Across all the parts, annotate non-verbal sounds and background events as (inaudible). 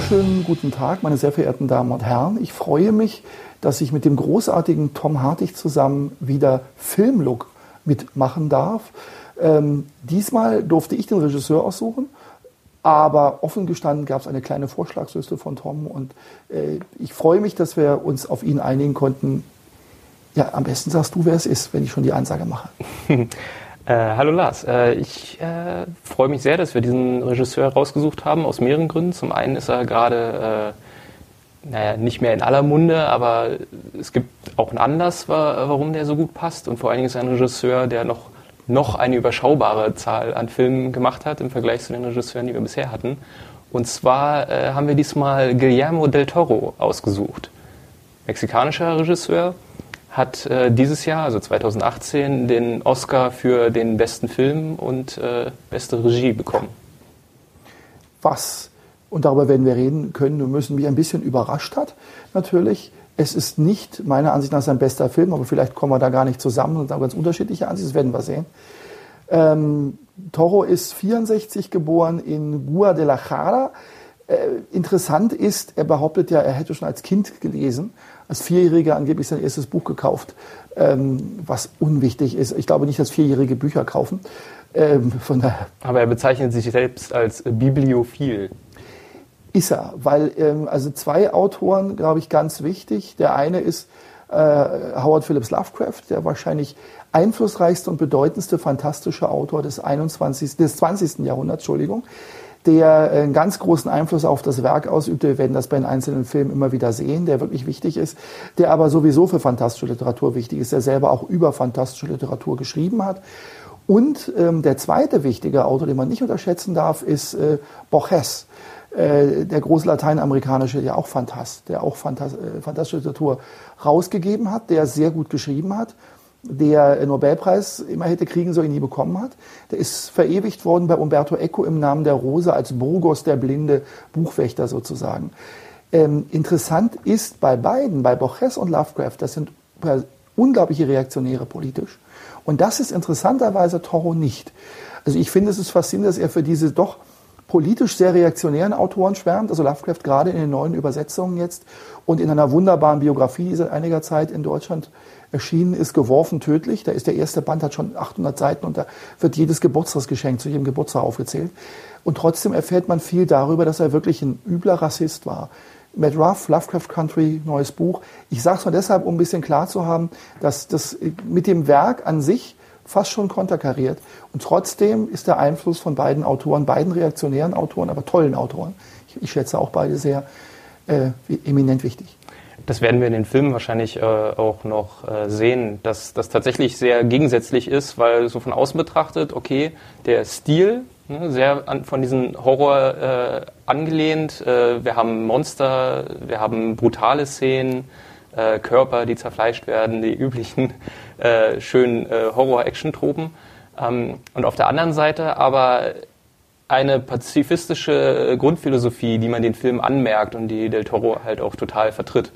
Wunderschönen guten Tag, meine sehr verehrten Damen und Herren. Ich freue mich, dass ich mit dem großartigen Tom Hartig zusammen wieder Filmlook mitmachen darf. Ähm, diesmal durfte ich den Regisseur aussuchen, aber offen gestanden gab es eine kleine Vorschlagsliste von Tom und äh, ich freue mich, dass wir uns auf ihn einigen konnten. Ja, am besten sagst du, wer es ist, wenn ich schon die Ansage mache. (laughs) Äh, hallo Lars, äh, ich äh, freue mich sehr, dass wir diesen Regisseur rausgesucht haben, aus mehreren Gründen. Zum einen ist er gerade, äh, naja, nicht mehr in aller Munde, aber es gibt auch einen Anlass, warum der so gut passt. Und vor allen Dingen ist er ein Regisseur, der noch, noch eine überschaubare Zahl an Filmen gemacht hat im Vergleich zu den Regisseuren, die wir bisher hatten. Und zwar äh, haben wir diesmal Guillermo del Toro ausgesucht. Mexikanischer Regisseur, hat äh, dieses Jahr, also 2018, den Oscar für den besten Film und äh, beste Regie bekommen. Was, und darüber werden wir reden können und müssen, mich ein bisschen überrascht hat, natürlich. Es ist nicht meiner Ansicht nach sein bester Film, aber vielleicht kommen wir da gar nicht zusammen und haben ganz unterschiedliche Ansichten, das werden wir sehen. Ähm, Toro ist 64 geboren in Guadalajara. Äh, interessant ist, er behauptet ja, er hätte schon als Kind gelesen als Vierjähriger angeblich sein erstes Buch gekauft, ähm, was unwichtig ist. Ich glaube nicht, dass Vierjährige Bücher kaufen. Ähm, von daher. Aber er bezeichnet sich selbst als Bibliophil. Ist er, weil ähm, also zwei Autoren, glaube ich, ganz wichtig. Der eine ist äh, Howard Phillips Lovecraft, der wahrscheinlich einflussreichste und bedeutendste fantastische Autor des 21. des 20. Jahrhunderts, Entschuldigung der einen ganz großen Einfluss auf das Werk ausübt. Wir werden das bei den einzelnen Filmen immer wieder sehen, der wirklich wichtig ist, der aber sowieso für fantastische Literatur wichtig ist, der selber auch über fantastische Literatur geschrieben hat. Und ähm, der zweite wichtige Autor, den man nicht unterschätzen darf, ist äh, Borges, äh, der große lateinamerikanische, der auch Fantast, der auch Fantas äh, fantastische Literatur rausgegeben hat, der sehr gut geschrieben hat der Nobelpreis immer hätte kriegen sollen, nie bekommen hat. Der ist verewigt worden bei Umberto Eco im Namen der Rose als Burgos, der blinde Buchwächter sozusagen. Ähm, interessant ist bei beiden, bei Borges und Lovecraft, das sind unglaubliche Reaktionäre politisch. Und das ist interessanterweise Toro nicht. Also ich finde, es ist faszinierend, dass er für diese doch politisch sehr reaktionären Autoren schwärmt, also Lovecraft gerade in den neuen Übersetzungen jetzt und in einer wunderbaren Biografie, die seit einiger Zeit in Deutschland erschienen ist, Geworfen tödlich. Da ist der erste Band, hat schon 800 Seiten und da wird jedes Geburtstagsgeschenk zu jedem Geburtstag aufgezählt. Und trotzdem erfährt man viel darüber, dass er wirklich ein übler Rassist war. Matt Ruff, Lovecraft Country, neues Buch. Ich sage es nur deshalb, um ein bisschen klar zu haben, dass das mit dem Werk an sich fast schon konterkariert. Und trotzdem ist der Einfluss von beiden Autoren, beiden reaktionären Autoren, aber tollen Autoren, ich, ich schätze auch beide sehr, äh, eminent wichtig. Das werden wir in den Filmen wahrscheinlich äh, auch noch äh, sehen, dass das tatsächlich sehr gegensätzlich ist, weil so von außen betrachtet, okay, der Stil, ne, sehr an, von diesem Horror äh, angelehnt, äh, wir haben Monster, wir haben brutale Szenen, äh, Körper, die zerfleischt werden, die üblichen äh, schönen Horror-Action-Tropen. Ähm, und auf der anderen Seite aber eine pazifistische Grundphilosophie, die man den Film anmerkt und die Del Toro halt auch total vertritt.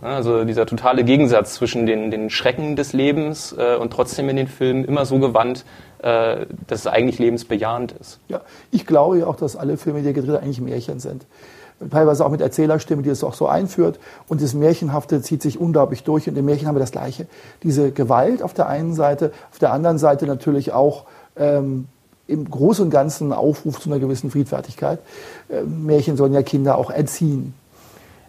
Also dieser totale Gegensatz zwischen den, den Schrecken des Lebens äh, und trotzdem in den Filmen immer so gewandt, äh, dass es eigentlich lebensbejahend ist. Ja, ich glaube ja auch, dass alle Filme, die er gedreht hat, eigentlich Märchen sind. Teilweise auch mit Erzählerstimme, die es auch so einführt. Und das Märchenhafte zieht sich unglaublich durch. Und im Märchen haben wir das Gleiche. Diese Gewalt auf der einen Seite, auf der anderen Seite natürlich auch ähm, im Großen und Ganzen Aufruf zu einer gewissen Friedfertigkeit. Äh, Märchen sollen ja Kinder auch erziehen.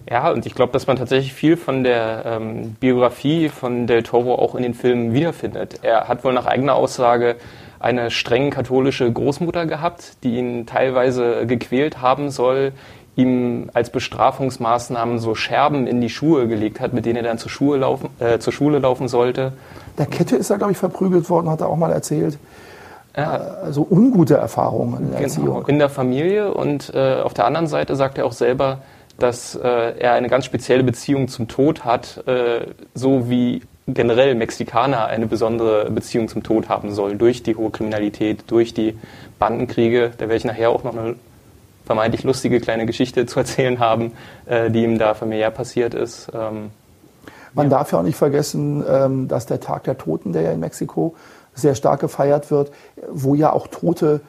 Ja, und ich glaube, dass man tatsächlich viel von der ähm, Biografie von Del Toro auch in den Filmen wiederfindet. Er hat wohl nach eigener Aussage eine streng katholische Großmutter gehabt, die ihn teilweise gequält haben soll, ihm als Bestrafungsmaßnahmen so Scherben in die Schuhe gelegt hat, mit denen er dann zur Schule laufen, äh, zur Schule laufen sollte. Der Kette ist er, glaube ich, verprügelt worden, hat er auch mal erzählt. Ja. Also ungute Erfahrungen in der genau, Erziehung. In der Familie und äh, auf der anderen Seite sagt er auch selber, dass äh, er eine ganz spezielle Beziehung zum Tod hat, äh, so wie generell Mexikaner eine besondere Beziehung zum Tod haben sollen, durch die hohe Kriminalität, durch die Bandenkriege. Da werde ich nachher auch noch eine vermeintlich lustige kleine Geschichte zu erzählen haben, äh, die ihm da familiär passiert ist. Ähm, Man ja. darf ja auch nicht vergessen, ähm, dass der Tag der Toten, der ja in Mexiko sehr stark gefeiert wird, wo ja auch Tote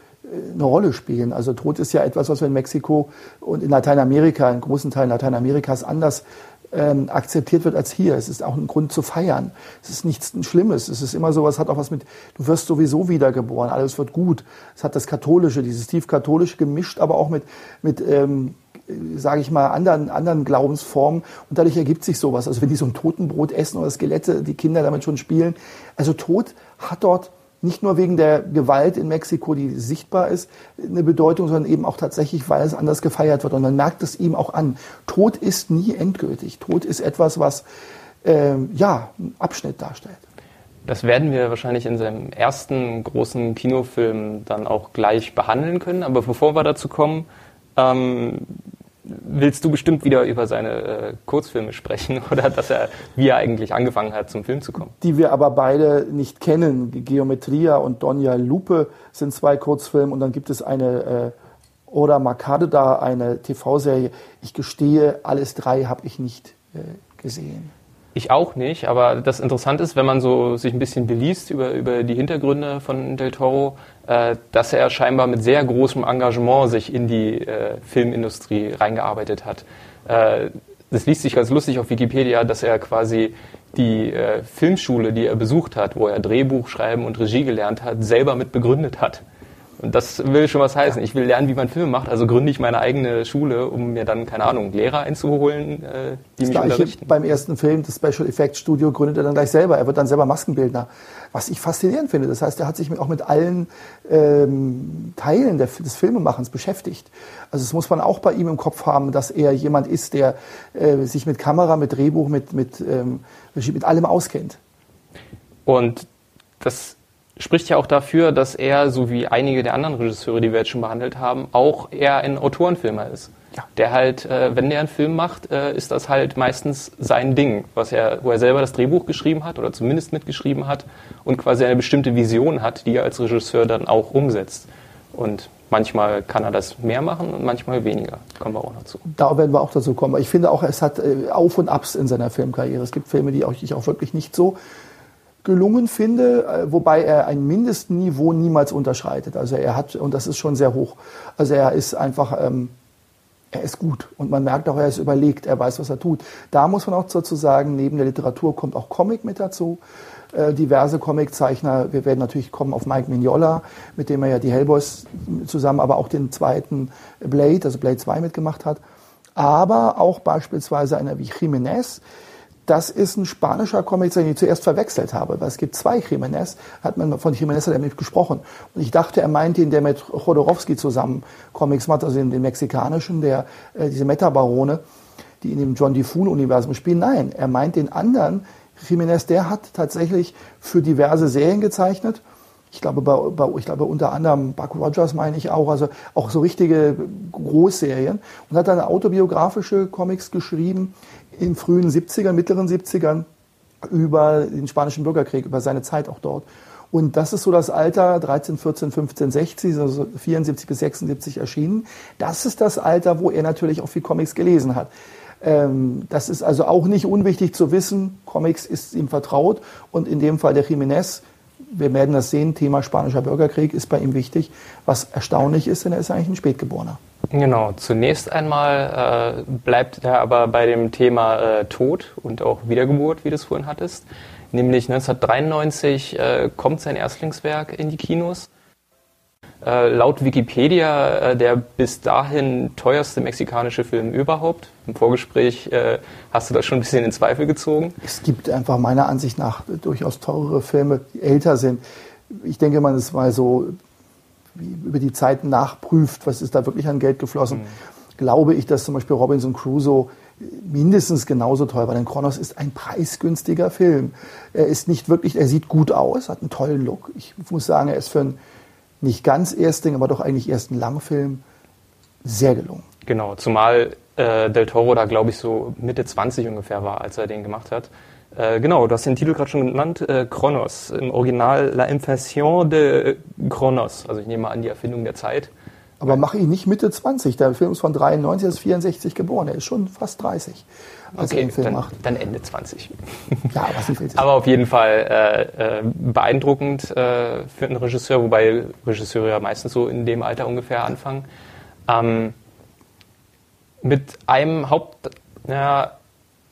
eine Rolle spielen. Also Tod ist ja etwas, was wir in Mexiko und in Lateinamerika, in großen Teilen Lateinamerikas anders ähm, akzeptiert wird als hier. Es ist auch ein Grund zu feiern. Es ist nichts Schlimmes. Es ist immer so, es hat auch was mit, du wirst sowieso wiedergeboren, alles wird gut. Es hat das Katholische, dieses tief katholische gemischt, aber auch mit, mit ähm, sage ich mal, anderen, anderen Glaubensformen. Und dadurch ergibt sich sowas. Also wenn die so ein Totenbrot essen oder Skelette, die Kinder damit schon spielen. Also Tod hat dort nicht nur wegen der Gewalt in Mexiko, die sichtbar ist, eine Bedeutung, sondern eben auch tatsächlich, weil es anders gefeiert wird. Und man merkt es ihm auch an. Tod ist nie endgültig. Tod ist etwas, was äh, ja einen Abschnitt darstellt. Das werden wir wahrscheinlich in seinem ersten großen Kinofilm dann auch gleich behandeln können. Aber bevor wir dazu kommen, ähm, willst du bestimmt wieder über seine äh, Kurzfilme sprechen (laughs) oder dass er, wie er eigentlich angefangen hat, zum Film zu kommen. Die wir aber beide nicht kennen. Geometria und Donja Lupe sind zwei Kurzfilme und dann gibt es eine äh, Ora Makadeda, eine TV-Serie. Ich gestehe, alles drei habe ich nicht äh, gesehen. Ich auch nicht, aber das Interessante ist, wenn man so sich ein bisschen beliest über, über die Hintergründe von Del Toro, äh, dass er scheinbar mit sehr großem Engagement sich in die äh, Filmindustrie reingearbeitet hat. Äh, das liest sich ganz lustig auf Wikipedia, dass er quasi die äh, Filmschule, die er besucht hat, wo er Drehbuch schreiben und Regie gelernt hat, selber mit begründet hat. Und das will schon was heißen. Ich will lernen, wie man Filme macht, also gründe ich meine eigene Schule, um mir dann, keine Ahnung, Lehrer einzuholen, äh, die das mich unterrichten. Beim ersten Film, das Special Effects Studio, gründet er dann gleich selber. Er wird dann selber Maskenbildner. Was ich faszinierend finde. Das heißt, er hat sich auch mit allen ähm, Teilen der, des Filmemachens beschäftigt. Also das muss man auch bei ihm im Kopf haben, dass er jemand ist, der äh, sich mit Kamera, mit Drehbuch, mit, mit, ähm, mit allem auskennt. Und das spricht ja auch dafür, dass er, so wie einige der anderen Regisseure, die wir jetzt schon behandelt haben, auch eher ein Autorenfilmer ist. Ja. Der halt, äh, wenn der einen Film macht, äh, ist das halt meistens sein Ding, was er, wo er selber das Drehbuch geschrieben hat oder zumindest mitgeschrieben hat und quasi eine bestimmte Vision hat, die er als Regisseur dann auch umsetzt. Und manchmal kann er das mehr machen und manchmal weniger. Kommen wir auch noch zu. Da werden wir auch dazu kommen. Ich finde auch, es hat äh, Auf und Abs in seiner Filmkarriere. Es gibt Filme, die ich auch wirklich nicht so gelungen finde, äh, wobei er ein Mindestniveau niemals unterschreitet. Also er hat, und das ist schon sehr hoch, also er ist einfach, ähm, er ist gut und man merkt auch, er ist überlegt, er weiß, was er tut. Da muss man auch dazu sagen, neben der Literatur kommt auch Comic mit dazu. Äh, diverse Comiczeichner, wir werden natürlich kommen auf Mike Mignola, mit dem er ja die Hellboys zusammen, aber auch den zweiten Blade, also Blade 2 mitgemacht hat. Aber auch beispielsweise einer wie Jiménez, das ist ein spanischer Comic, den ich zuerst verwechselt habe, weil es gibt zwei Jiménez, hat man von Jiménez hat gesprochen. Und ich dachte, er meint den, der mit Chodorowski zusammen Comics macht, also den, den mexikanischen, der, äh, diese Metabarone, die in dem John DeFoon-Universum spielen. Nein, er meint den anderen Jiménez, der hat tatsächlich für diverse Serien gezeichnet. Ich glaube, bei, bei, ich glaube unter anderem Buck Rogers meine ich auch, also auch so richtige Großserien und hat dann autobiografische Comics geschrieben, in frühen 70ern, mittleren 70ern über den spanischen Bürgerkrieg, über seine Zeit auch dort. Und das ist so das Alter 13, 14, 15, 60, also 74 bis 76 erschienen. Das ist das Alter, wo er natürlich auch viel Comics gelesen hat. Ähm, das ist also auch nicht unwichtig zu wissen. Comics ist ihm vertraut und in dem Fall der Jiménez, wir werden das sehen, Thema spanischer Bürgerkrieg ist bei ihm wichtig. Was erstaunlich ist, denn er ist eigentlich ein Spätgeborener. Genau, zunächst einmal äh, bleibt er aber bei dem Thema äh, Tod und auch Wiedergeburt, wie du es vorhin hattest. Nämlich 1993 äh, kommt sein Erstlingswerk in die Kinos. Äh, laut Wikipedia äh, der bis dahin teuerste mexikanische Film überhaupt. Im Vorgespräch äh, hast du das schon ein bisschen in Zweifel gezogen. Es gibt einfach meiner Ansicht nach durchaus teurere Filme, die älter sind. Ich denke mal, es war so über die Zeit nachprüft, was ist da wirklich an Geld geflossen, mhm. glaube ich, dass zum Beispiel Robinson Crusoe mindestens genauso teuer war. Denn Kronos ist ein preisgünstiger Film. Er ist nicht wirklich, er sieht gut aus, hat einen tollen Look. Ich muss sagen, er ist für einen nicht ganz Erstling, aber doch eigentlich ersten Langfilm sehr gelungen. Genau, zumal äh, Del Toro da, glaube ich, so Mitte 20 ungefähr war, als er den gemacht hat. Äh, genau, du hast den Titel gerade schon genannt, äh, Kronos. Im Original La Invention de Kronos. Also ich nehme an, die Erfindung der Zeit. Aber mach ihn nicht Mitte 20. Der Film ist von 93, er ist 64 geboren. Er ist schon fast 30, als okay, den Film dann, macht. Dann Ende 20. (laughs) ja, was ich will. Aber auf jeden Fall äh, äh, beeindruckend äh, für einen Regisseur, wobei Regisseure ja meistens so in dem Alter ungefähr anfangen. Ähm, mit einem Haupt, ja,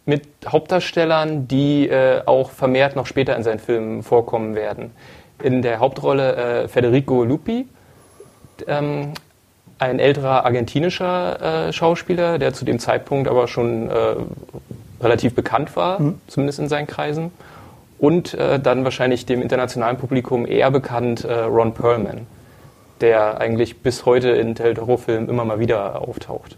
mit Hauptdarstellern, die äh, auch vermehrt noch später in seinen Filmen vorkommen werden. In der Hauptrolle äh, Federico Lupi, ähm, ein älterer argentinischer äh, Schauspieler, der zu dem Zeitpunkt aber schon äh, relativ bekannt war, mhm. zumindest in seinen Kreisen. Und äh, dann wahrscheinlich dem internationalen Publikum eher bekannt äh, Ron Perlman, der eigentlich bis heute in Del Toro-Filmen immer mal wieder auftaucht.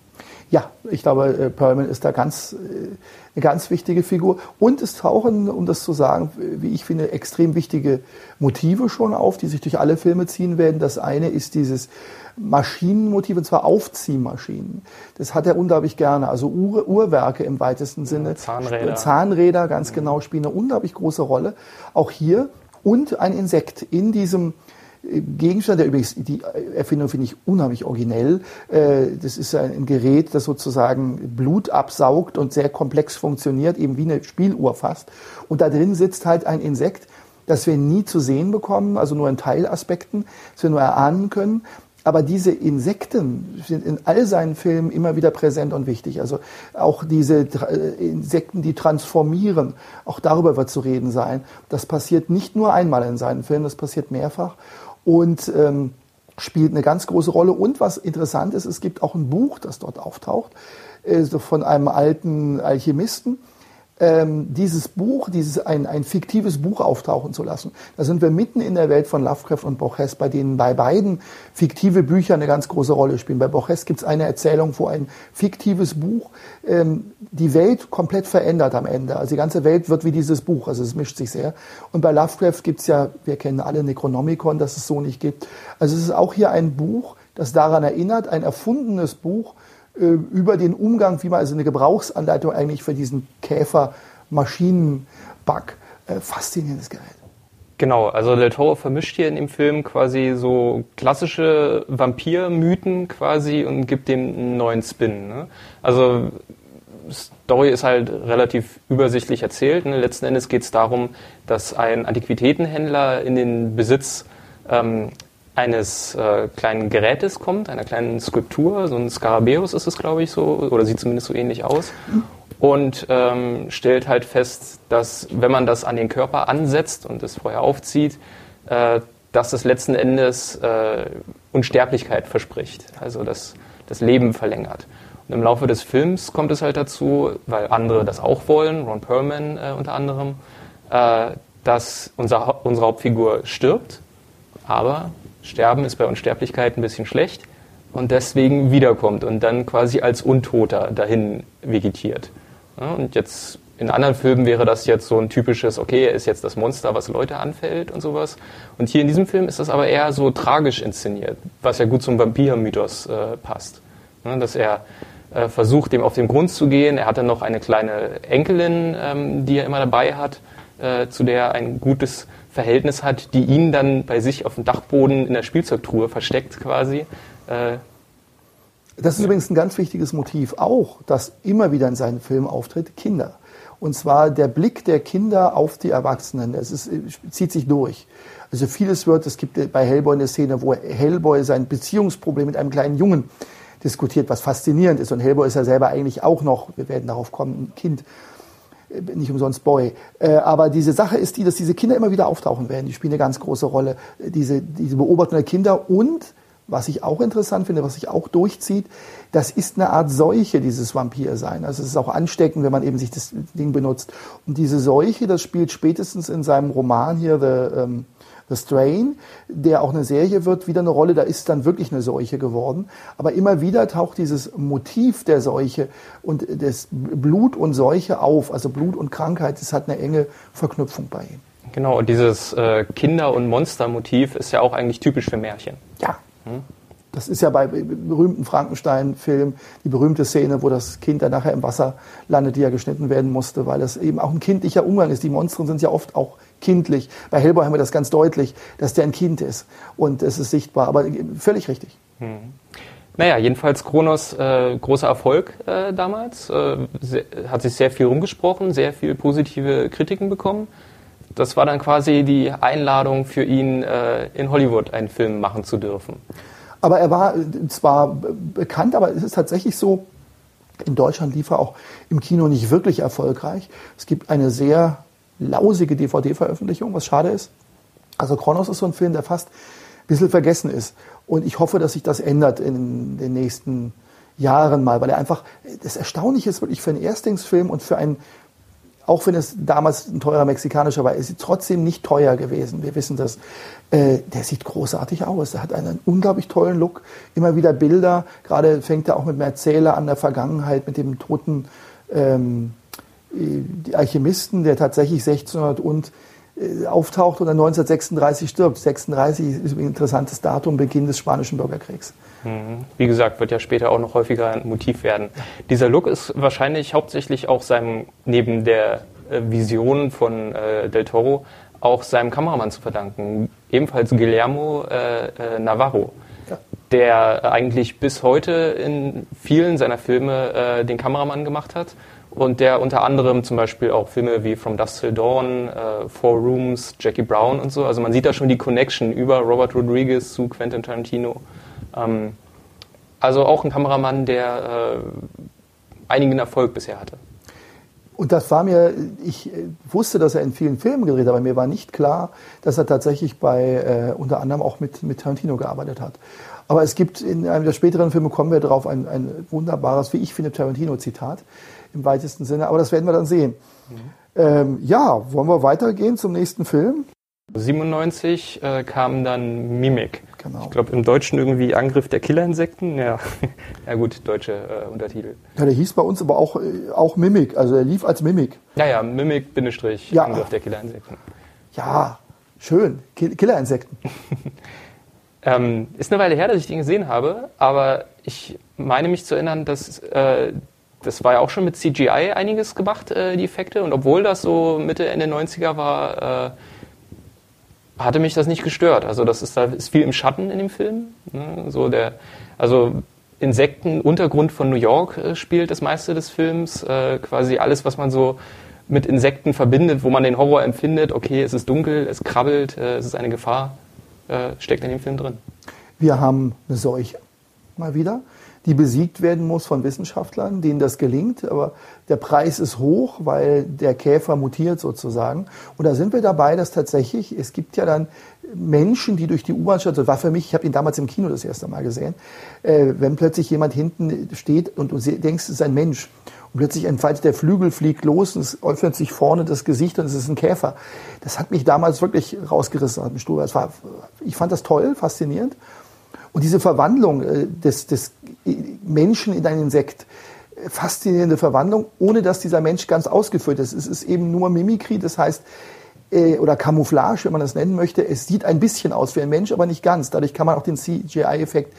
Ja, ich glaube, äh, Perlman ist da ganz, äh, eine ganz wichtige Figur. Und es tauchen, um das zu sagen, wie ich finde, extrem wichtige Motive schon auf, die sich durch alle Filme ziehen werden. Das eine ist dieses Maschinenmotiv, und zwar Aufziehmaschinen. Das hat er unglaublich gerne. Also Ur Uhrwerke im weitesten Sinne. Zahnräder. Zahnräder, ganz genau, spielen eine unglaublich große Rolle. Auch hier. Und ein Insekt in diesem Gegenstand, der übrigens, die Erfindung finde ich unheimlich originell. Äh, das ist ein Gerät, das sozusagen Blut absaugt und sehr komplex funktioniert, eben wie eine Spieluhr fast. Und da drin sitzt halt ein Insekt, das wir nie zu sehen bekommen, also nur in Teilaspekten, das wir nur erahnen können. Aber diese Insekten sind in all seinen Filmen immer wieder präsent und wichtig. Also auch diese äh, Insekten, die transformieren, auch darüber wird zu reden sein. Das passiert nicht nur einmal in seinen Filmen, das passiert mehrfach und ähm, spielt eine ganz große Rolle. Und was interessant ist, es gibt auch ein Buch, das dort auftaucht, äh, von einem alten Alchemisten, ähm, dieses Buch, dieses ein, ein fiktives Buch auftauchen zu lassen. Da sind wir mitten in der Welt von Lovecraft und Borges, bei denen bei beiden fiktive Bücher eine ganz große Rolle spielen. Bei Borges gibt es eine Erzählung, wo ein fiktives Buch ähm, die Welt komplett verändert am Ende. Also die ganze Welt wird wie dieses Buch, also es mischt sich sehr. Und bei Lovecraft gibt es ja, wir kennen alle Necronomicon, dass es so nicht gibt. Also es ist auch hier ein Buch, das daran erinnert, ein erfundenes Buch, über den Umgang, wie man also eine Gebrauchsanleitung eigentlich für diesen Käfer-Maschinen-Bug. Äh, faszinierendes Gerät. Genau, also Del Toro vermischt hier in dem Film quasi so klassische Vampir-Mythen quasi und gibt dem einen neuen Spin. Ne? Also Story ist halt relativ übersichtlich erzählt. Ne? Letzten Endes geht es darum, dass ein Antiquitätenhändler in den Besitz ähm, eines äh, kleinen Gerätes kommt, einer kleinen Skulptur, so ein Skarabäus ist es, glaube ich, so, oder sieht zumindest so ähnlich aus. Und ähm, stellt halt fest, dass wenn man das an den Körper ansetzt und es vorher aufzieht, äh, dass es letzten Endes äh, Unsterblichkeit verspricht, also das, das Leben verlängert. Und im Laufe des Films kommt es halt dazu, weil andere das auch wollen, Ron Perlman äh, unter anderem, äh, dass unser, unsere Hauptfigur stirbt, aber Sterben ist bei Unsterblichkeit ein bisschen schlecht und deswegen wiederkommt und dann quasi als Untoter dahin vegetiert. Ja, und jetzt in anderen Filmen wäre das jetzt so ein typisches, okay, er ist jetzt das Monster, was Leute anfällt und sowas. Und hier in diesem Film ist das aber eher so tragisch inszeniert, was ja gut zum Vampir-Mythos äh, passt. Ja, dass er äh, versucht, dem auf den Grund zu gehen. Er hat dann noch eine kleine Enkelin, ähm, die er immer dabei hat, äh, zu der er ein gutes Verhältnis hat, die ihn dann bei sich auf dem Dachboden in der Spielzeugtruhe versteckt quasi. Äh, das ist übrigens ein ganz wichtiges Motiv, auch das immer wieder in seinen Filmen auftritt, Kinder. Und zwar der Blick der Kinder auf die Erwachsenen. Es ist, zieht sich durch. Also vieles wird, es gibt bei Hellboy eine Szene, wo Hellboy sein Beziehungsproblem mit einem kleinen Jungen diskutiert, was faszinierend ist. Und Hellboy ist ja selber eigentlich auch noch, wir werden darauf kommen, ein Kind. Äh, nicht umsonst Boy. Äh, aber diese Sache ist die, dass diese Kinder immer wieder auftauchen werden. Die spielen eine ganz große Rolle. Äh, diese, diese Beobachtung der Kinder und was ich auch interessant finde, was sich auch durchzieht, das ist eine Art Seuche, dieses Vampir-Sein. Also es ist auch ansteckend, wenn man eben sich das Ding benutzt. Und diese Seuche, das spielt spätestens in seinem Roman hier, The, ähm, The Strain, der auch eine Serie wird, wieder eine Rolle. Da ist dann wirklich eine Seuche geworden. Aber immer wieder taucht dieses Motiv der Seuche und des Blut und Seuche auf. Also Blut und Krankheit, das hat eine enge Verknüpfung bei ihm. Genau, und dieses äh, Kinder- und Monstermotiv ist ja auch eigentlich typisch für Märchen. Ja. Hm? Das ist ja bei berühmten Frankenstein-Filmen die berühmte Szene, wo das Kind dann nachher im Wasser landet, die ja geschnitten werden musste, weil das eben auch ein kindlicher Umgang ist. Die Monstren sind ja oft auch kindlich. Bei Hellboy haben wir das ganz deutlich, dass der ein Kind ist und es ist sichtbar, aber völlig richtig. Hm. Naja, jedenfalls Kronos äh, großer Erfolg äh, damals, äh, sehr, hat sich sehr viel rumgesprochen, sehr viel positive Kritiken bekommen. Das war dann quasi die Einladung für ihn, äh, in Hollywood einen Film machen zu dürfen. Aber er war zwar bekannt, aber es ist tatsächlich so, in Deutschland lief er auch im Kino nicht wirklich erfolgreich. Es gibt eine sehr lausige DVD-Veröffentlichung, was schade ist. Also Kronos ist so ein Film, der fast ein bisschen vergessen ist. Und ich hoffe, dass sich das ändert in den nächsten Jahren mal, weil er einfach, das Erstaunliche ist wirklich für einen Erstlingsfilm und für einen, auch wenn es damals ein teurer mexikanischer war, ist es trotzdem nicht teuer gewesen. Wir wissen das. Äh, der sieht großartig aus. Er hat einen unglaublich tollen Look. Immer wieder Bilder. Gerade fängt er auch mit einem Erzähler an der Vergangenheit, mit dem toten ähm, die Alchemisten, der tatsächlich 1600 und äh, auftaucht und dann 1936 stirbt. 36 ist ein interessantes Datum, Beginn des Spanischen Bürgerkriegs. Mhm. Wie gesagt, wird ja später auch noch häufiger ein Motiv werden. Dieser Look ist wahrscheinlich hauptsächlich auch seinem, neben der äh, Vision von äh, Del Toro, auch seinem Kameramann zu verdanken. Ebenfalls Guillermo äh, äh, Navarro, ja. der eigentlich bis heute in vielen seiner Filme äh, den Kameramann gemacht hat und der unter anderem zum Beispiel auch Filme wie From Dusk Till Dawn, äh, Four Rooms, Jackie Brown und so. Also man sieht da schon die Connection über Robert Rodriguez zu Quentin Tarantino. Ähm, also auch ein Kameramann, der äh, einigen Erfolg bisher hatte. Und das war mir, ich äh, wusste, dass er in vielen Filmen gedreht hat, aber mir war nicht klar, dass er tatsächlich bei äh, unter anderem auch mit, mit Tarantino gearbeitet hat. Aber es gibt in einem der späteren Filme, kommen wir darauf, ein, ein wunderbares, wie ich finde, Tarantino-Zitat im weitesten Sinne. Aber das werden wir dann sehen. Mhm. Ähm, ja, wollen wir weitergehen zum nächsten Film? 97 äh, kam dann Mimik. Genau. Ich glaube im Deutschen irgendwie Angriff der Killerinsekten. Ja, (laughs) ja gut, deutsche äh, Untertitel. Ja, der hieß bei uns aber auch, äh, auch Mimik. Also er lief als Mimik. Ja, ja, Mimik, Bindestrich, ja. Angriff der Killerinsekten. Ja, schön. Killerinsekten. (laughs) ähm, ist eine Weile her, dass ich den gesehen habe, aber ich meine mich zu erinnern, dass äh, das war ja auch schon mit CGI einiges gemacht, äh, die Effekte. Und obwohl das so Mitte, Ende 90er war, äh, hatte mich das nicht gestört. Also das ist da ist viel im Schatten in dem Film. Ne? So der, also Insekten, Untergrund von New York äh, spielt das meiste des Films. Äh, quasi alles, was man so mit Insekten verbindet, wo man den Horror empfindet. Okay, es ist dunkel, es krabbelt, äh, es ist eine Gefahr, äh, steckt in dem Film drin. Wir haben eine Seuche mal wieder die besiegt werden muss von Wissenschaftlern, denen das gelingt. Aber der Preis ist hoch, weil der Käfer mutiert sozusagen. Und da sind wir dabei, dass tatsächlich, es gibt ja dann Menschen, die durch die U-Bahn-Station, das war für mich, ich habe ihn damals im Kino das erste Mal gesehen, äh, wenn plötzlich jemand hinten steht und du denkst, es ist ein Mensch. Und plötzlich entfaltet der Flügel, fliegt los und es öffnet sich vorne das Gesicht und es ist ein Käfer. Das hat mich damals wirklich rausgerissen aus dem Stuhl. War, ich fand das toll, faszinierend. Und diese Verwandlung äh, des, des Menschen in ein Insekt, äh, faszinierende Verwandlung, ohne dass dieser Mensch ganz ausgeführt ist. Es ist eben nur Mimikry, das heißt, äh, oder Camouflage, wenn man das nennen möchte. Es sieht ein bisschen aus wie ein Mensch, aber nicht ganz. Dadurch kann man auch den CGI-Effekt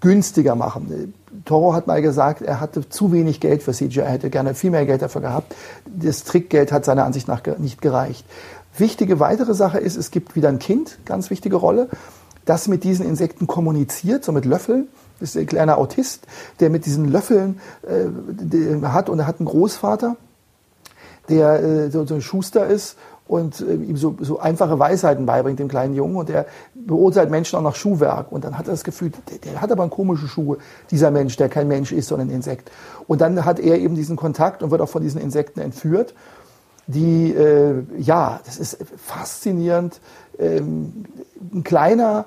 günstiger machen. Toro hat mal gesagt, er hatte zu wenig Geld für CGI, er hätte gerne viel mehr Geld dafür gehabt. Das Trickgeld hat seiner Ansicht nach nicht gereicht. Wichtige weitere Sache ist, es gibt wieder ein Kind, ganz wichtige Rolle das mit diesen Insekten kommuniziert, so mit Löffeln. Das ist ein kleiner Autist, der mit diesen Löffeln äh, hat und er hat einen Großvater, der äh, so, so ein Schuster ist und äh, ihm so, so einfache Weisheiten beibringt, dem kleinen Jungen. Und der beurteilt Menschen auch nach Schuhwerk. Und dann hat er das Gefühl, der, der hat aber komische Schuhe, dieser Mensch, der kein Mensch ist, sondern ein Insekt. Und dann hat er eben diesen Kontakt und wird auch von diesen Insekten entführt. Die, äh, ja, das ist faszinierend. Ähm, ein kleiner,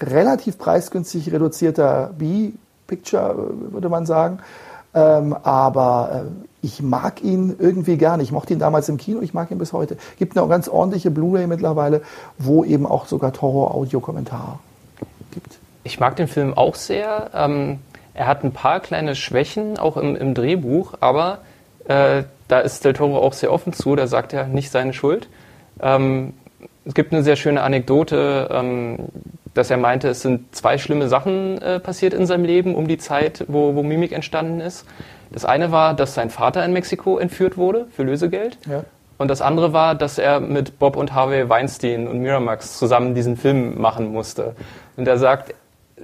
relativ preisgünstig reduzierter B-Picture, würde man sagen. Ähm, aber äh, ich mag ihn irgendwie gerne. Ich mochte ihn damals im Kino, ich mag ihn bis heute. Gibt eine ganz ordentliche Blu-ray mittlerweile, wo eben auch sogar Horror-Audio-Kommentar gibt. Ich mag den Film auch sehr. Ähm, er hat ein paar kleine Schwächen, auch im, im Drehbuch, aber äh, da ist Del Toro auch sehr offen zu. Da sagt er nicht seine Schuld. Ähm, es gibt eine sehr schöne Anekdote, ähm, dass er meinte, es sind zwei schlimme Sachen äh, passiert in seinem Leben um die Zeit, wo, wo Mimik entstanden ist. Das eine war, dass sein Vater in Mexiko entführt wurde für Lösegeld. Ja. Und das andere war, dass er mit Bob und Harvey Weinstein und Miramax zusammen diesen Film machen musste. Und er sagt,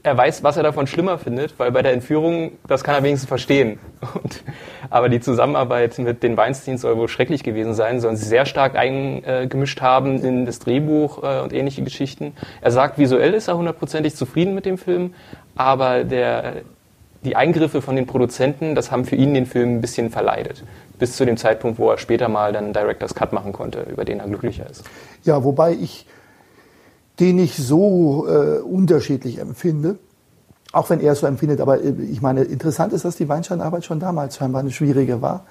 er weiß, was er davon schlimmer findet, weil bei der Entführung, das kann er wenigstens verstehen. (laughs) Und, aber die Zusammenarbeit mit den Weinsteins soll wohl schrecklich gewesen sein, sollen sie sehr stark eingemischt haben in das Drehbuch äh, und ähnliche Geschichten. Er sagt, visuell ist er hundertprozentig zufrieden mit dem Film, aber der, die Eingriffe von den Produzenten, das haben für ihn den Film ein bisschen verleidet. Bis zu dem Zeitpunkt, wo er später mal dann Director's Cut machen konnte, über den er glücklicher ist. Ja, wobei ich den ich so äh, unterschiedlich empfinde. Auch wenn er es so empfindet, aber äh, ich meine, interessant ist, dass die Weinsteinarbeit schon damals scheinbar eine schwierige war.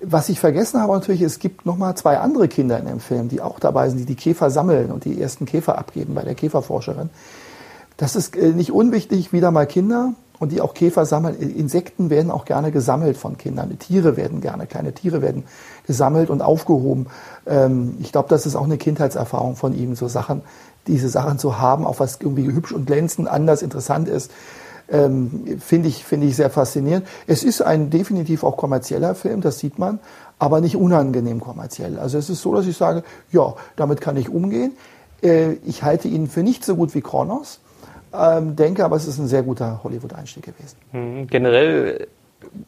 Was ich vergessen habe natürlich, es gibt nochmal zwei andere Kinder in dem Film, die auch dabei sind, die die Käfer sammeln und die ersten Käfer abgeben bei der Käferforscherin. Das ist äh, nicht unwichtig, wieder mal Kinder und die auch Käfer sammeln. Insekten werden auch gerne gesammelt von Kindern. Tiere werden gerne, kleine Tiere werden gesammelt und aufgehoben. Ähm, ich glaube, das ist auch eine Kindheitserfahrung von ihm, so Sachen diese Sachen zu haben, auch was irgendwie hübsch und glänzend, anders, interessant ist, ähm, finde ich, finde ich sehr faszinierend. Es ist ein definitiv auch kommerzieller Film, das sieht man, aber nicht unangenehm kommerziell. Also es ist so, dass ich sage, ja, damit kann ich umgehen. Äh, ich halte ihn für nicht so gut wie Kronos, ähm, denke aber, es ist ein sehr guter Hollywood-Einstieg gewesen. Mhm. Generell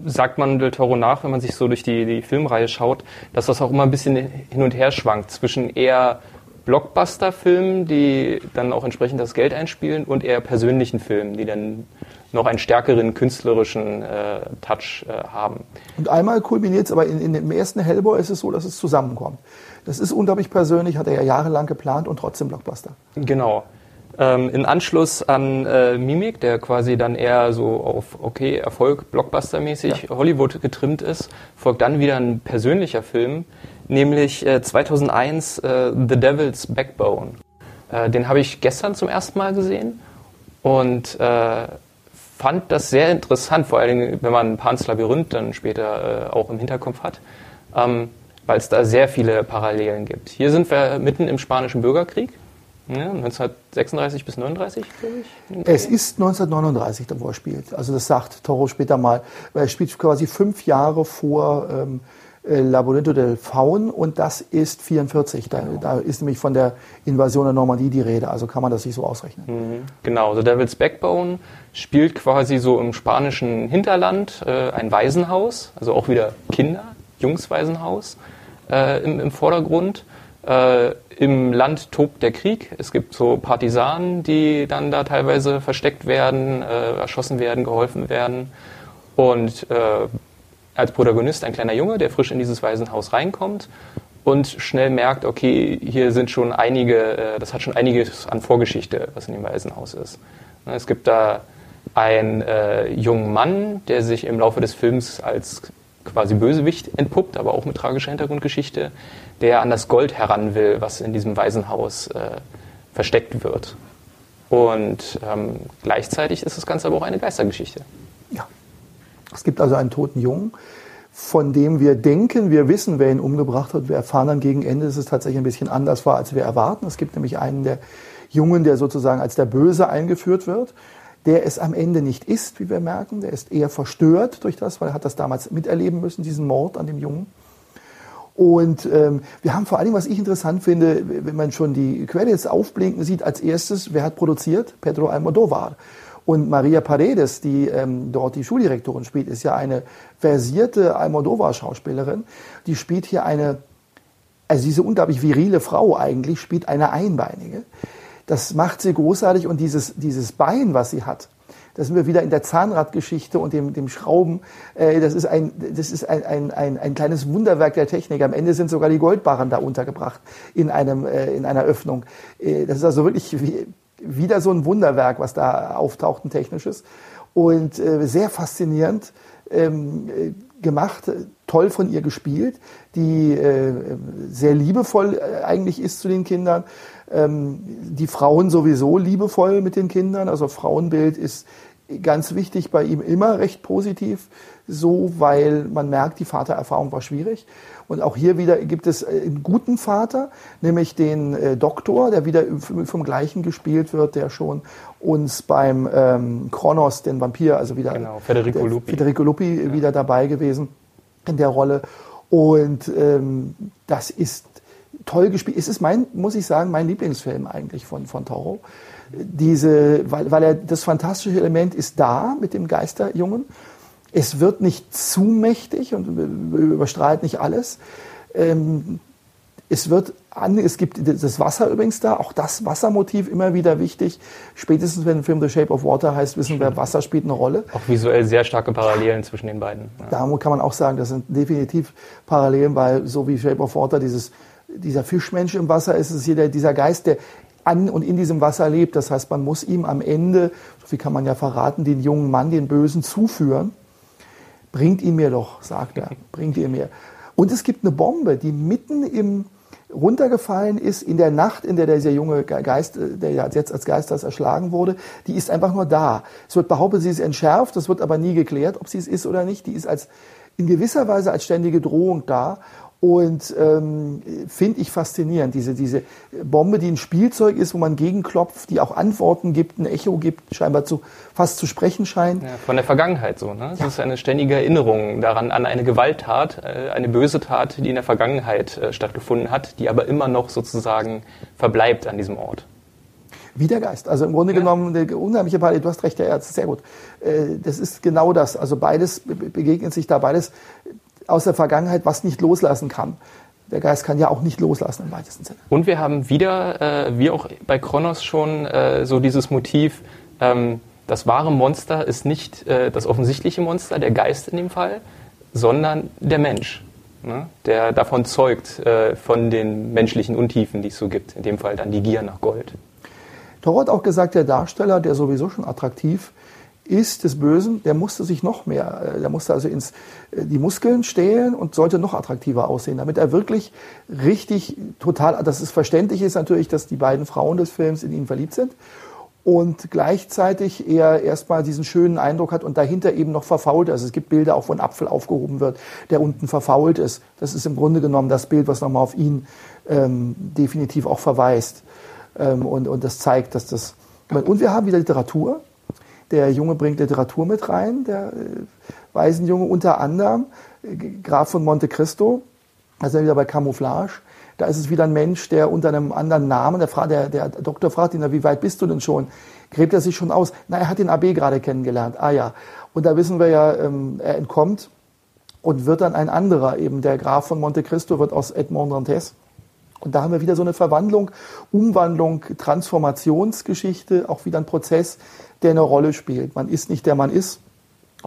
sagt man Del Toro nach, wenn man sich so durch die, die Filmreihe schaut, dass das auch immer ein bisschen hin und her schwankt zwischen eher Blockbuster-Filmen, die dann auch entsprechend das Geld einspielen und eher persönlichen Filmen, die dann noch einen stärkeren künstlerischen äh, Touch äh, haben. Und einmal kulminiert es, aber in, in dem ersten Hellboy ist es so, dass es zusammenkommt. Das ist unglaublich persönlich, hat er ja jahrelang geplant und trotzdem Blockbuster. Genau. Ähm, in Anschluss an äh, Mimik, der quasi dann eher so auf, okay, Erfolg, Blockbuster-mäßig ja. Hollywood getrimmt ist, folgt dann wieder ein persönlicher Film, nämlich äh, 2001 äh, The Devil's Backbone. Äh, den habe ich gestern zum ersten Mal gesehen und äh, fand das sehr interessant, vor allem wenn man Pans Labyrinth dann später äh, auch im Hinterkopf hat, ähm, weil es da sehr viele Parallelen gibt. Hier sind wir mitten im Spanischen Bürgerkrieg. Ja, 1936 bis 39, glaube ich. Es ist 1939, wo er spielt. Also das sagt Toro später mal. Er spielt quasi fünf Jahre vor ähm, äh, Labyrinto del Faun und das ist 44. Da, genau. da, ist nämlich von der Invasion der Normandie die Rede, also kann man das sich so ausrechnen. Mhm. Genau, The Devil's Backbone spielt quasi so im spanischen Hinterland äh, ein Waisenhaus, also auch wieder Kinder, Jungswaisenhaus äh, im, im, Vordergrund. Äh, Im Land tobt der Krieg. Es gibt so Partisanen, die dann da teilweise versteckt werden, äh, erschossen werden, geholfen werden. Und äh, als Protagonist ein kleiner Junge, der frisch in dieses Waisenhaus reinkommt und schnell merkt, okay, hier sind schon einige, äh, das hat schon einiges an Vorgeschichte, was in dem Waisenhaus ist. Es gibt da einen äh, jungen Mann, der sich im Laufe des Films als quasi Bösewicht entpuppt, aber auch mit tragischer Hintergrundgeschichte, der an das Gold heran will, was in diesem Waisenhaus äh, versteckt wird. Und ähm, gleichzeitig ist das Ganze aber auch eine Geistergeschichte. Ja. Es gibt also einen toten Jungen, von dem wir denken, wir wissen, wer ihn umgebracht hat. Wir erfahren dann gegen Ende, dass es tatsächlich ein bisschen anders war, als wir erwarten. Es gibt nämlich einen der Jungen, der sozusagen als der Böse eingeführt wird, der es am Ende nicht ist, wie wir merken. Der ist eher verstört durch das, weil er hat das damals miterleben müssen, diesen Mord an dem Jungen. Und ähm, wir haben vor allem, was ich interessant finde, wenn man schon die Credits aufblinken sieht, als erstes, wer hat produziert? Pedro Almodovar. Und Maria Paredes, die ähm, dort die Schuldirektorin spielt, ist ja eine versierte Almodovar-Schauspielerin. Die spielt hier eine, also diese unglaublich virile Frau eigentlich, spielt eine Einbeinige. Das macht sie großartig und dieses, dieses Bein, was sie hat, da sind wir wieder in der Zahnradgeschichte und dem, dem Schrauben. Äh, das ist, ein, das ist ein, ein, ein, ein kleines Wunderwerk der Technik. Am Ende sind sogar die Goldbarren da untergebracht in, einem, äh, in einer Öffnung. Äh, das ist also wirklich wie, wieder so ein Wunderwerk, was da auftaucht, ein technisches. Und äh, sehr faszinierend ähm, äh, gemacht, toll von ihr gespielt, die äh, sehr liebevoll äh, eigentlich ist zu den Kindern. Ähm, die Frauen sowieso liebevoll mit den Kindern. Also Frauenbild ist ganz wichtig bei ihm immer recht positiv, so weil man merkt, die Vatererfahrung war schwierig. Und auch hier wieder gibt es äh, einen guten Vater, nämlich den äh, Doktor, der wieder vom gleichen gespielt wird, der schon uns beim ähm, Kronos, den Vampir, also wieder genau, Federico Lupi, Federico Lupi ja. wieder dabei gewesen in der Rolle. Und ähm, das ist toll gespielt. Es ist mein, muss ich sagen, mein Lieblingsfilm eigentlich von, von Toro. diese, weil, weil er das fantastische Element ist da mit dem Geisterjungen. Es wird nicht zu mächtig und überstrahlt nicht alles. Ähm, es wird an, es gibt das Wasser übrigens da, auch das Wassermotiv immer wieder wichtig. Spätestens wenn der Film The Shape of Water heißt, wissen wir, Wasser spielt eine Rolle. Auch visuell sehr starke Parallelen zwischen den beiden. Ja. Da kann man auch sagen, das sind definitiv Parallelen, weil so wie Shape of Water dieses, dieser Fischmensch im Wasser ist, ist es hier dieser Geist, der an und in diesem Wasser lebt. Das heißt, man muss ihm am Ende, so viel kann man ja verraten, den jungen Mann, den Bösen zuführen. Bringt ihn mir doch, sagt er, bringt ihn mir. Und es gibt eine Bombe, die mitten im runtergefallen ist in der Nacht, in der dieser junge Geist, der jetzt als Geisters erschlagen wurde, die ist einfach nur da. Es wird behauptet, sie ist entschärft, das wird aber nie geklärt, ob sie es ist oder nicht. Die ist als in gewisser Weise als ständige Drohung da. Und ähm, finde ich faszinierend, diese, diese Bombe, die ein Spielzeug ist, wo man gegenklopft, die auch Antworten gibt, ein Echo gibt, scheinbar zu, fast zu sprechen scheint. Ja, von der Vergangenheit so. Ne? Es ja. ist eine ständige Erinnerung daran, an eine Gewalttat, äh, eine böse Tat, die in der Vergangenheit äh, stattgefunden hat, die aber immer noch sozusagen verbleibt an diesem Ort. Wie der Geist. Also im Grunde ja. genommen, eine unheimliche Parallele. Du hast recht, der Ärzte, sehr gut. Äh, das ist genau das. Also beides begegnet sich da, beides aus der Vergangenheit, was nicht loslassen kann. Der Geist kann ja auch nicht loslassen im weitesten Sinne. Und wir haben wieder, äh, wie auch bei Kronos schon, äh, so dieses Motiv, ähm, das wahre Monster ist nicht äh, das offensichtliche Monster, der Geist in dem Fall, sondern der Mensch, ne? der davon zeugt, äh, von den menschlichen Untiefen, die es so gibt. In dem Fall dann die Gier nach Gold. Toro hat auch gesagt, der Darsteller, der sowieso schon attraktiv ist des Bösen, der musste sich noch mehr, äh, der musste also ins, äh, die Muskeln stählen und sollte noch attraktiver aussehen, damit er wirklich richtig total, dass es verständlich ist natürlich, dass die beiden Frauen des Films in ihn verliebt sind und gleichzeitig er erstmal diesen schönen Eindruck hat und dahinter eben noch verfault. Also es gibt Bilder auch, wo ein Apfel aufgehoben wird, der unten verfault ist. Das ist im Grunde genommen das Bild, was nochmal auf ihn ähm, definitiv auch verweist. Ähm, und, und das zeigt, dass das. Und wir haben wieder Literatur. Der Junge bringt Literatur mit rein, der äh, Waisenjunge unter anderem, äh, Graf von Monte Cristo, da sind wir wieder bei Camouflage. Da ist es wieder ein Mensch, der unter einem anderen Namen, der, der, der Doktor fragt ihn, wie weit bist du denn schon? Gräbt er sich schon aus? Na, er hat den AB gerade kennengelernt. Ah ja. Und da wissen wir ja, ähm, er entkommt und wird dann ein anderer, eben der Graf von Monte Cristo wird aus Edmond Dantes. Und da haben wir wieder so eine Verwandlung, Umwandlung, Transformationsgeschichte, auch wieder ein Prozess, der eine Rolle spielt. Man ist nicht der man ist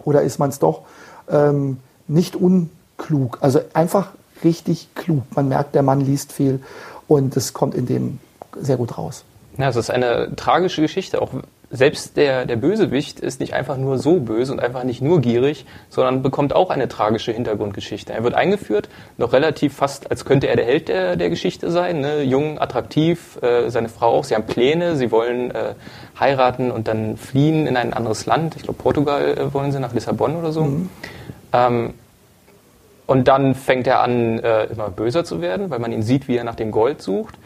oder ist man es doch. Ähm, nicht unklug, also einfach richtig klug. Man merkt, der Mann liest viel und es kommt in dem sehr gut raus. Ja, es ist eine tragische Geschichte, auch selbst der, der Bösewicht ist nicht einfach nur so böse und einfach nicht nur gierig, sondern bekommt auch eine tragische Hintergrundgeschichte. Er wird eingeführt, noch relativ fast, als könnte er der Held der, der Geschichte sein. Ne? Jung, attraktiv, äh, seine Frau auch. Sie haben Pläne, sie wollen äh, heiraten und dann fliehen in ein anderes Land. Ich glaube, Portugal äh, wollen sie, nach Lissabon oder so. Mhm. Ähm, und dann fängt er an, äh, immer böser zu werden, weil man ihn sieht, wie er nach dem Gold sucht.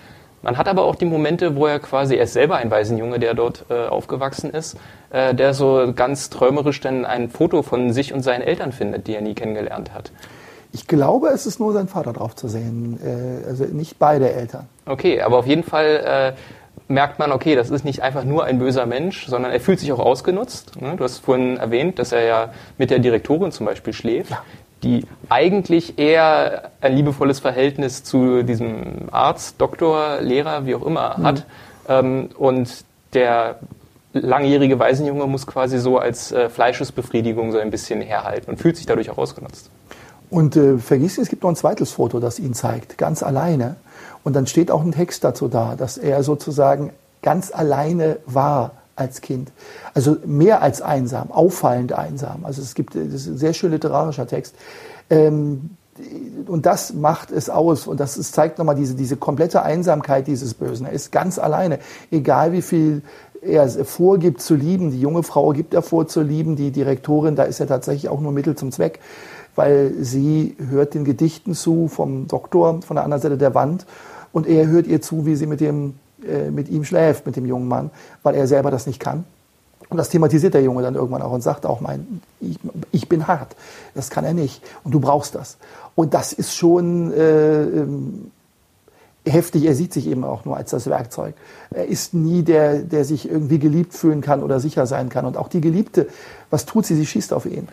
Man hat aber auch die Momente, wo er quasi, er ist selber ein Waisenjunge, der dort äh, aufgewachsen ist, äh, der so ganz träumerisch dann ein Foto von sich und seinen Eltern findet, die er nie kennengelernt hat. Ich glaube, es ist nur sein Vater drauf zu sehen, äh, also nicht beide Eltern. Okay, aber auf jeden Fall äh, merkt man, okay, das ist nicht einfach nur ein böser Mensch, sondern er fühlt sich auch ausgenutzt. Ne? Du hast vorhin erwähnt, dass er ja mit der Direktorin zum Beispiel schläft. Ja die eigentlich eher ein liebevolles Verhältnis zu diesem Arzt, Doktor, Lehrer, wie auch immer mhm. hat. Ähm, und der langjährige Waisenjunge muss quasi so als äh, Fleischesbefriedigung so ein bisschen herhalten und fühlt sich dadurch auch ausgenutzt. Und äh, vergiss nicht, es gibt noch ein zweites Foto, das ihn zeigt, ganz alleine. Und dann steht auch ein Text dazu da, dass er sozusagen ganz alleine war als Kind. Also mehr als einsam, auffallend einsam. Also es gibt, das ist ein sehr schön literarischer Text. Ähm, und das macht es aus. Und das ist, zeigt nochmal diese, diese komplette Einsamkeit dieses Bösen. Er ist ganz alleine. Egal wie viel er vorgibt zu lieben, die junge Frau gibt er vor zu lieben, die Direktorin, da ist er tatsächlich auch nur Mittel zum Zweck, weil sie hört den Gedichten zu vom Doktor von der anderen Seite der Wand und er hört ihr zu, wie sie mit dem äh, mit ihm schläft, mit dem jungen Mann, weil er selber das nicht kann. Und das thematisiert der Junge dann irgendwann auch und sagt auch, mein, ich, ich bin hart, das kann er nicht und du brauchst das. Und das ist schon, äh, ähm, heftig. Er sieht sich eben auch nur als das Werkzeug. Er ist nie der, der sich irgendwie geliebt fühlen kann oder sicher sein kann. Und auch die Geliebte, was tut sie? Sie schießt auf ihn.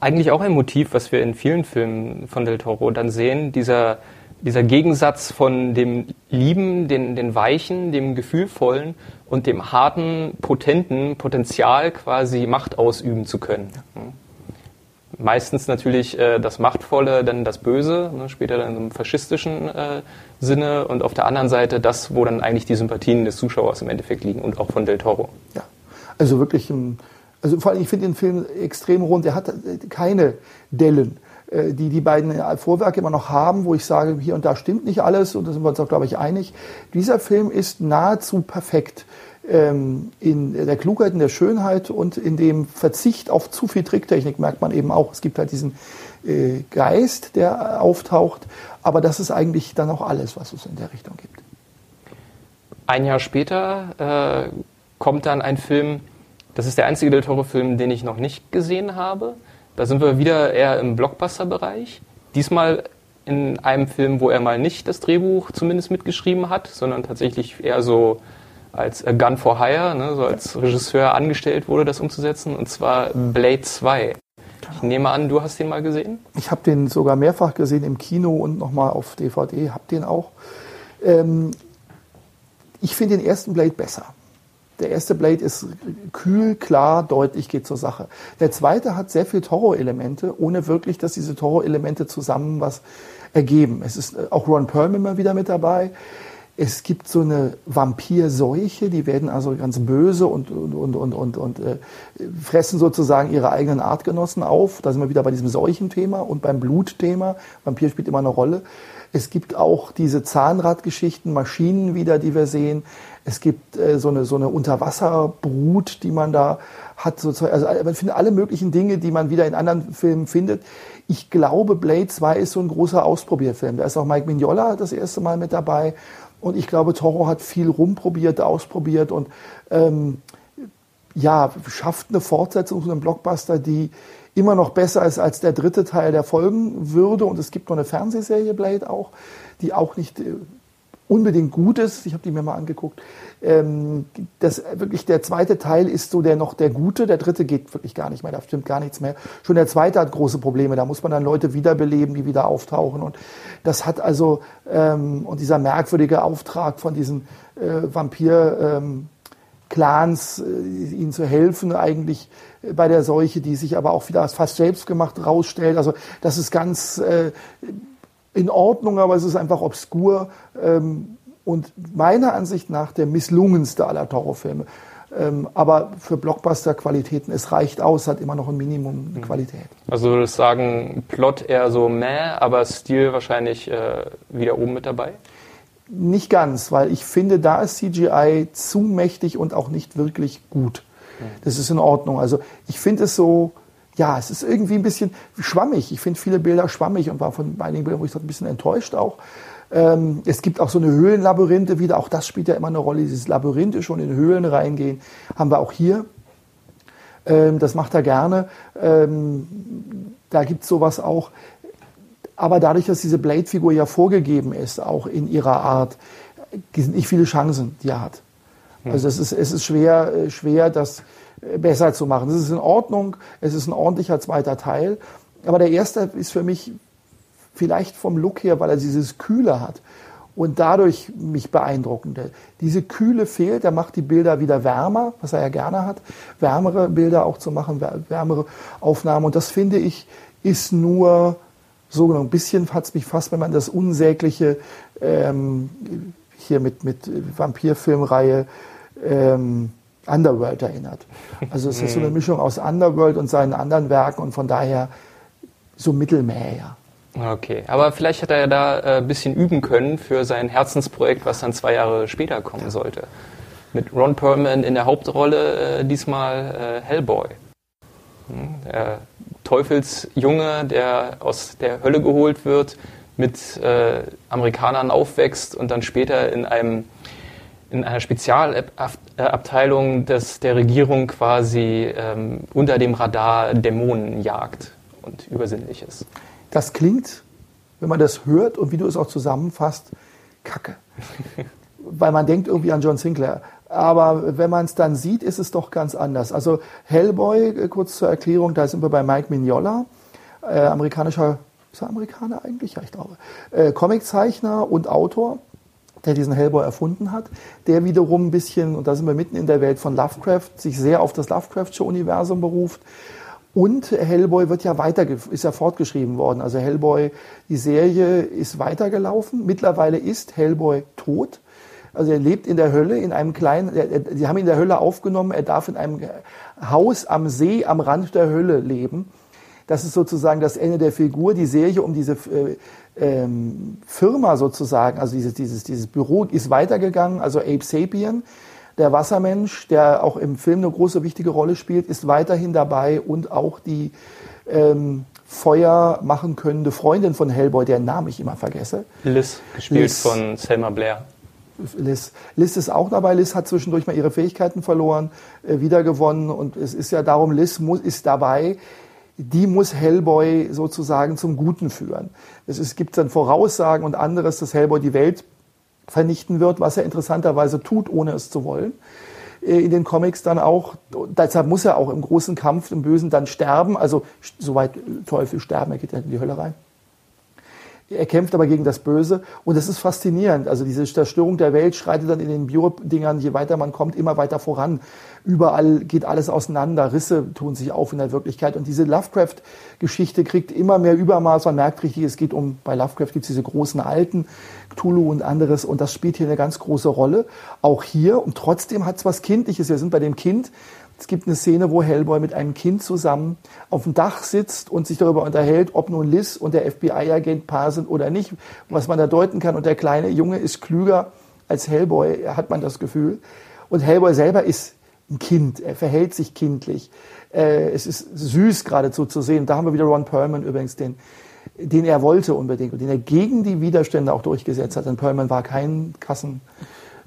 Eigentlich auch ein Motiv, was wir in vielen Filmen von Del Toro dann sehen. Dieser, dieser Gegensatz von dem Lieben, den, den Weichen, dem Gefühlvollen und dem harten, potenten Potenzial quasi Macht ausüben zu können. Meistens natürlich äh, das Machtvolle, dann das Böse, ne, später dann im faschistischen äh, Sinne und auf der anderen Seite das, wo dann eigentlich die Sympathien des Zuschauers im Endeffekt liegen und auch von Del Toro. Ja, also wirklich, also vor allem, ich finde den Film extrem rund. Er hat keine Dellen die die beiden Vorwerke immer noch haben, wo ich sage, hier und da stimmt nicht alles und da sind wir uns auch, glaube ich, einig. Dieser Film ist nahezu perfekt ähm, in der Klugheit, in der Schönheit und in dem Verzicht auf zu viel Tricktechnik merkt man eben auch. Es gibt halt diesen äh, Geist, der auftaucht, aber das ist eigentlich dann auch alles, was es in der Richtung gibt. Ein Jahr später äh, kommt dann ein Film, das ist der einzige Del Toro-Film, den ich noch nicht gesehen habe. Da sind wir wieder eher im Blockbuster-Bereich. Diesmal in einem Film, wo er mal nicht das Drehbuch zumindest mitgeschrieben hat, sondern tatsächlich eher so als Gun for Hire, ne, so als Regisseur angestellt wurde, das umzusetzen, und zwar Blade 2. Ich nehme an, du hast den mal gesehen? Ich habe den sogar mehrfach gesehen im Kino und nochmal auf DVD, hab den auch. Ähm, ich finde den ersten Blade besser. Der erste Blade ist kühl, klar, deutlich, geht zur Sache. Der zweite hat sehr viel Horror-Elemente, ohne wirklich, dass diese Horror-Elemente zusammen was ergeben. Es ist äh, auch Ron Perlman immer wieder mit dabei. Es gibt so eine Vampirseuche, die werden also ganz böse und, und, und, und, und äh, fressen sozusagen ihre eigenen Artgenossen auf. Da sind wir wieder bei diesem Seuchenthema und beim Blutthema. Vampir spielt immer eine Rolle. Es gibt auch diese Zahnradgeschichten, Maschinen wieder, die wir sehen. Es gibt äh, so eine, so eine Unterwasserbrut, die man da hat. Sozusagen. Also man findet alle möglichen Dinge, die man wieder in anderen Filmen findet. Ich glaube, Blade 2 ist so ein großer Ausprobierfilm. Da ist auch Mike Mignola das erste Mal mit dabei. Und ich glaube, Toro hat viel rumprobiert, ausprobiert und ähm, ja, schafft eine Fortsetzung von einem Blockbuster, die immer noch besser ist als der dritte Teil, der folgen würde. Und es gibt noch eine Fernsehserie Blade auch, die auch nicht äh, unbedingt gut ist. Ich habe die mir mal angeguckt. Ähm, das wirklich der zweite Teil ist so der noch der gute, der dritte geht wirklich gar nicht mehr, da stimmt gar nichts mehr. Schon der zweite hat große Probleme, da muss man dann Leute wiederbeleben, die wieder auftauchen und das hat also ähm, und dieser merkwürdige Auftrag von diesen äh, Vampir ähm, Clans, äh, ihnen zu helfen, eigentlich bei der Seuche, die sich aber auch wieder fast selbstgemacht rausstellt. Also das ist ganz äh, in Ordnung, aber es ist einfach obskur. Ähm, und meiner Ansicht nach der misslungenste aller Horrorfilme. Ähm, aber für Blockbuster-Qualitäten, es reicht aus, hat immer noch ein Minimum mhm. Qualität. Also würdest du sagen, Plot eher so meh, aber Stil wahrscheinlich äh, wieder oben mit dabei? Nicht ganz, weil ich finde, da ist CGI zu mächtig und auch nicht wirklich gut. Mhm. Das ist in Ordnung. Also ich finde es so, ja, es ist irgendwie ein bisschen schwammig. Ich finde viele Bilder schwammig und war von einigen Bildern, wo ich ein bisschen enttäuscht auch. Ähm, es gibt auch so eine Höhlenlabyrinthe wieder, auch das spielt ja immer eine Rolle, dieses Labyrinthe schon in Höhlen reingehen, haben wir auch hier. Ähm, das macht er gerne. Ähm, da gibt es sowas auch. Aber dadurch, dass diese Blade-Figur ja vorgegeben ist, auch in ihrer Art, sind nicht viele Chancen, die er hat. Also es ist, es ist schwer, äh, schwer, das äh, besser zu machen. Das ist in Ordnung, es ist ein ordentlicher zweiter Teil. Aber der erste ist für mich vielleicht vom Look her, weil er dieses Kühle hat und dadurch mich beeindruckend. Diese Kühle fehlt, er macht die Bilder wieder wärmer, was er ja gerne hat, wärmere Bilder auch zu machen, wärmere Aufnahmen. Und das finde ich, ist nur so genau. Ein bisschen hat es mich fast, wenn man das Unsägliche ähm, hier mit, mit Vampirfilmreihe ähm, Underworld erinnert. Also es ist so eine mhm. Mischung aus Underworld und seinen anderen Werken und von daher so mittelmäher. Okay, aber vielleicht hat er ja da äh, ein bisschen üben können für sein Herzensprojekt, was dann zwei Jahre später kommen sollte. Mit Ron Perlman in der Hauptrolle, äh, diesmal äh, Hellboy. Hm, der Teufelsjunge, der aus der Hölle geholt wird, mit äh, Amerikanern aufwächst und dann später in einem in einer Spezialabteilung des, der Regierung quasi ähm, unter dem Radar Dämonen jagt und Übersinnliches. Das klingt, wenn man das hört und wie du es auch zusammenfasst, kacke. (laughs) Weil man denkt irgendwie an John Sinclair. Aber wenn man es dann sieht, ist es doch ganz anders. Also Hellboy, äh, kurz zur Erklärung, da sind wir bei Mike Mignola, äh, amerikanischer, ist er Amerikaner eigentlich? Ja, ich glaube. Äh, Comiczeichner und Autor, der diesen Hellboy erfunden hat, der wiederum ein bisschen, und da sind wir mitten in der Welt von Lovecraft, sich sehr auf das Lovecraftsche Universum beruft. Und Hellboy wird ja weiter, ist ja fortgeschrieben worden. Also Hellboy, die Serie ist weitergelaufen. Mittlerweile ist Hellboy tot. Also er lebt in der Hölle, in einem kleinen, sie haben ihn in der Hölle aufgenommen, er darf in einem Haus am See am Rand der Hölle leben. Das ist sozusagen das Ende der Figur. Die Serie um diese äh, ähm, Firma sozusagen, also dieses, dieses, dieses Büro ist weitergegangen. Also Abe Sapien, der Wassermensch, der auch im Film eine große wichtige Rolle spielt, ist weiterhin dabei und auch die ähm, Feuer machen könnende Freundin von Hellboy, deren Namen ich immer vergesse. Liz, gespielt Liz. von Selma Blair. Liz. Liz ist auch dabei. Liz hat zwischendurch mal ihre Fähigkeiten verloren, äh, wiedergewonnen. Und es ist ja darum, Liz muss, ist dabei. Die muss Hellboy sozusagen zum Guten führen. Es, es gibt dann Voraussagen und anderes, dass Hellboy die Welt vernichten wird, was er interessanterweise tut, ohne es zu wollen. Äh, in den Comics dann auch, deshalb muss er auch im großen Kampf im Bösen dann sterben. Also soweit Teufel sterben, er geht ja in die Hölle rein. Er kämpft aber gegen das Böse und das ist faszinierend. Also diese Zerstörung der Welt schreitet dann in den Bio-Dingern, je weiter man kommt, immer weiter voran. Überall geht alles auseinander, Risse tun sich auf in der Wirklichkeit und diese Lovecraft-Geschichte kriegt immer mehr Übermaß. Man merkt richtig, es geht um, bei Lovecraft gibt es diese großen Alten, Cthulhu und anderes und das spielt hier eine ganz große Rolle. Auch hier und trotzdem hat es was Kindliches. Wir sind bei dem Kind, es gibt eine Szene, wo Hellboy mit einem Kind zusammen auf dem Dach sitzt und sich darüber unterhält, ob nun Liz und der FBI-Agent Paar sind oder nicht, was man da deuten kann. Und der kleine Junge ist klüger als Hellboy, hat man das Gefühl. Und Hellboy selber ist ein Kind, er verhält sich kindlich. Äh, es ist süß geradezu zu sehen. Da haben wir wieder Ron Perlman übrigens, den, den er wollte unbedingt und den er gegen die Widerstände auch durchgesetzt hat. Denn Perlman war kein Kassen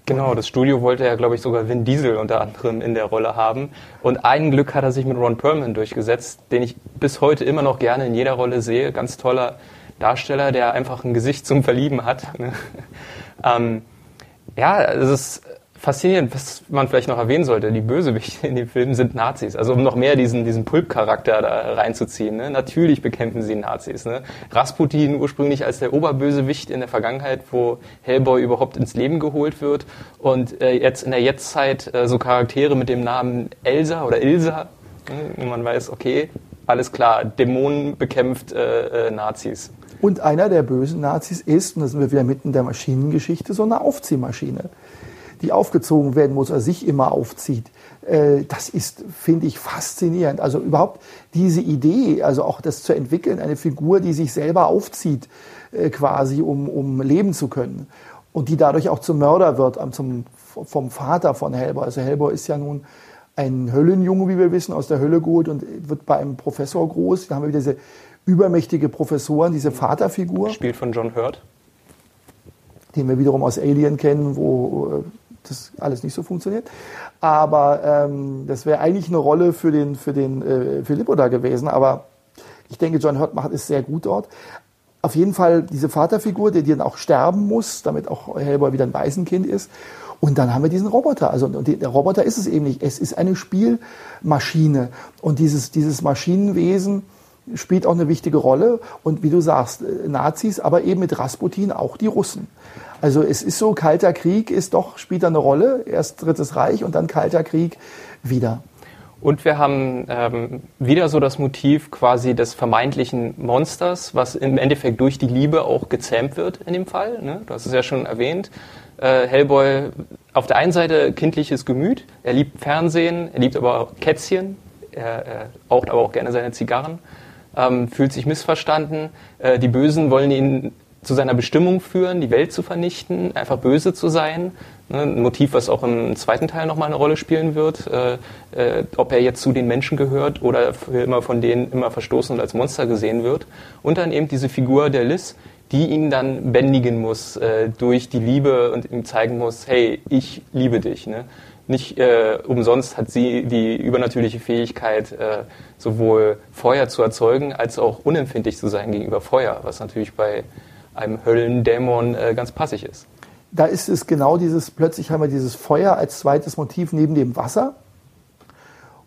Genau, das Studio wollte ja, glaube ich, sogar Vin Diesel unter anderem in der Rolle haben. Und ein Glück hat er sich mit Ron Perlman durchgesetzt, den ich bis heute immer noch gerne in jeder Rolle sehe. Ganz toller Darsteller, der einfach ein Gesicht zum Verlieben hat. Ne? (laughs) ähm, ja, es ist faszinierend, was man vielleicht noch erwähnen sollte. Die Bösewichte in dem Film sind Nazis. Also um noch mehr diesen, diesen Pulp-Charakter da reinzuziehen. Ne? Natürlich bekämpfen sie Nazis. Ne? Rasputin ursprünglich als der Oberbösewicht in der Vergangenheit, wo Hellboy überhaupt ins Leben geholt wird. Und äh, jetzt in der Jetztzeit äh, so Charaktere mit dem Namen Elsa oder Ilsa, ne? man weiß, okay, alles klar, Dämonen bekämpft äh, äh, Nazis. Und einer der bösen Nazis ist, und da sind wir wieder mitten in der Maschinengeschichte, so eine Aufziehmaschine die aufgezogen werden muss, oder sich immer aufzieht. Äh, das ist, finde ich, faszinierend. Also überhaupt diese Idee, also auch das zu entwickeln, eine Figur, die sich selber aufzieht, äh, quasi, um, um leben zu können. Und die dadurch auch zum Mörder wird, zum, vom Vater von Hellboy. Also Hellboy ist ja nun ein Höllenjunge, wie wir wissen, aus der Hölle geholt und wird bei einem Professor groß. Da haben wir wieder diese übermächtige Professoren, diese Vaterfigur. Spielt von John Hurt. Den wir wiederum aus Alien kennen, wo äh, das alles nicht so funktioniert. Aber ähm, das wäre eigentlich eine Rolle für den, für den äh, Filippo da gewesen. Aber ich denke, John Hurt macht es sehr gut dort. Auf jeden Fall diese Vaterfigur, der dann auch sterben muss, damit auch Hellboy wieder ein Waisenkind ist. Und dann haben wir diesen Roboter. Also der Roboter ist es eben nicht. Es ist eine Spielmaschine. Und dieses, dieses Maschinenwesen spielt auch eine wichtige Rolle. Und wie du sagst, äh, Nazis, aber eben mit Rasputin auch die Russen. Also es ist so, Kalter Krieg ist doch, spielt eine Rolle. Erst Drittes Reich und dann Kalter Krieg wieder. Und wir haben ähm, wieder so das Motiv quasi des vermeintlichen Monsters, was im Endeffekt durch die Liebe auch gezähmt wird in dem Fall. Ne? Du hast es ja schon erwähnt. Äh, Hellboy auf der einen Seite kindliches Gemüt, er liebt Fernsehen, er liebt aber auch Kätzchen, er, er raucht aber auch gerne seine Zigarren, ähm, fühlt sich missverstanden. Äh, die Bösen wollen ihn zu seiner Bestimmung führen, die Welt zu vernichten, einfach böse zu sein. Ne, ein Motiv, was auch im zweiten Teil nochmal eine Rolle spielen wird, äh, äh, ob er jetzt zu den Menschen gehört oder immer von denen immer verstoßen und als Monster gesehen wird. Und dann eben diese Figur der Liz, die ihn dann bändigen muss äh, durch die Liebe und ihm zeigen muss, hey, ich liebe dich. Ne? Nicht umsonst hat sie die übernatürliche Fähigkeit, äh, sowohl Feuer zu erzeugen, als auch unempfindlich zu sein gegenüber Feuer, was natürlich bei einem Höllendämon äh, ganz passig ist. da ist es genau dieses, plötzlich haben wir dieses Feuer als zweites Motiv neben dem Wasser.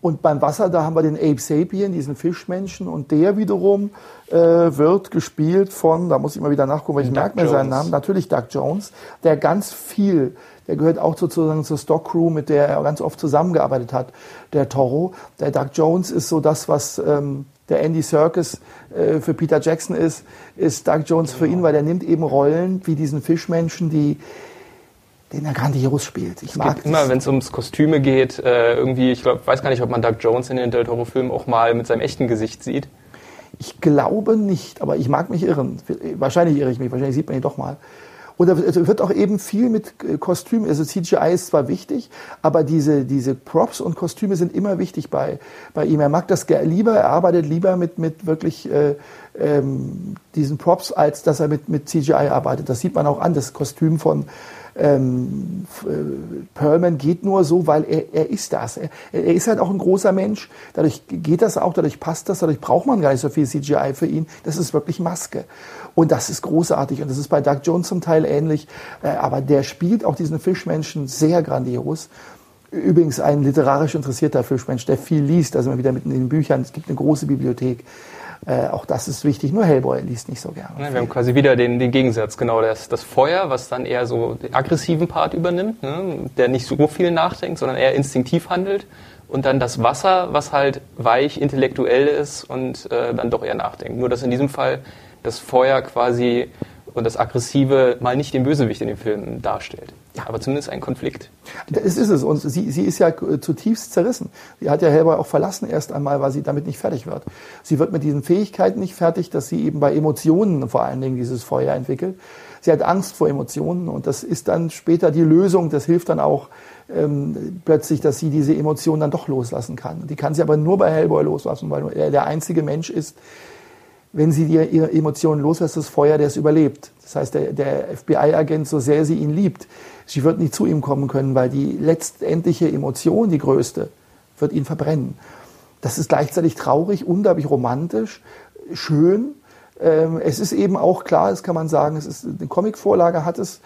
Und beim Wasser, da haben wir den Ape Sapien, diesen Fischmenschen, und der wiederum äh, wird gespielt von, da muss ich mal wieder nachgucken, weil ich merke mir seinen Namen, natürlich Doug Jones, der ganz viel, der gehört auch sozusagen zur Stock Crew, mit der er ganz oft zusammengearbeitet hat, der Toro. Der Doug Jones ist so das, was ähm, der Andy Serkis äh, für Peter Jackson ist, ist Doug Jones für ihn, weil der nimmt eben Rollen wie diesen Fischmenschen, die den er grandios spielt. Ich es mag immer, wenn es ums Kostüme geht, äh, irgendwie, ich glaub, weiß gar nicht, ob man Doug Jones in den Del Toro-Filmen auch mal mit seinem echten Gesicht sieht. Ich glaube nicht, aber ich mag mich irren. Wahrscheinlich irre ich mich, wahrscheinlich sieht man ihn doch mal. Und da wird auch eben viel mit äh, Kostümen, also CGI ist zwar wichtig, aber diese, diese Props und Kostüme sind immer wichtig bei, bei ihm. Er mag das lieber, er arbeitet lieber mit, mit wirklich äh, ähm, diesen Props, als dass er mit, mit CGI arbeitet. Das sieht man auch an, das Kostüm von, ähm, äh, Perlman geht nur so, weil er, er ist das. Er, er ist halt auch ein großer Mensch. Dadurch geht das auch, dadurch passt das, dadurch braucht man gar nicht so viel CGI für ihn. Das ist wirklich Maske. Und das ist großartig. Und das ist bei Doug Jones zum Teil ähnlich. Äh, aber der spielt auch diesen Fischmenschen sehr grandios. Übrigens ein literarisch interessierter Fischmensch, der viel liest, also immer wieder mit in den Büchern. Es gibt eine große Bibliothek. Äh, auch das ist wichtig. Nur Hellboy liest nicht so gerne. Ja, wir haben quasi wieder den, den Gegensatz, genau. Das, das Feuer, was dann eher so den aggressiven Part übernimmt, ne? der nicht so viel nachdenkt, sondern eher instinktiv handelt. Und dann das Wasser, was halt weich, intellektuell ist und äh, dann doch eher nachdenkt. Nur, dass in diesem Fall das Feuer quasi und das Aggressive mal nicht den Bösewicht in dem Film darstellt. Ja. Aber zumindest ein Konflikt. Das ist es. Und sie, sie ist ja zutiefst zerrissen. Sie hat ja Hellboy auch verlassen erst einmal, weil sie damit nicht fertig wird. Sie wird mit diesen Fähigkeiten nicht fertig, dass sie eben bei Emotionen vor allen Dingen dieses Feuer entwickelt. Sie hat Angst vor Emotionen und das ist dann später die Lösung. Das hilft dann auch ähm, plötzlich, dass sie diese Emotionen dann doch loslassen kann. Die kann sie aber nur bei Hellboy loslassen, weil er der einzige Mensch ist, wenn sie ihre Emotionen loslässt, das Feuer, der es überlebt. Das heißt, der, der FBI-Agent, so sehr sie ihn liebt, sie wird nicht zu ihm kommen können, weil die letztendliche Emotion, die größte, wird ihn verbrennen. Das ist gleichzeitig traurig, unglaublich romantisch, schön. Ähm, es ist eben auch klar, das kann man sagen, es ist eine Comicvorlage hat es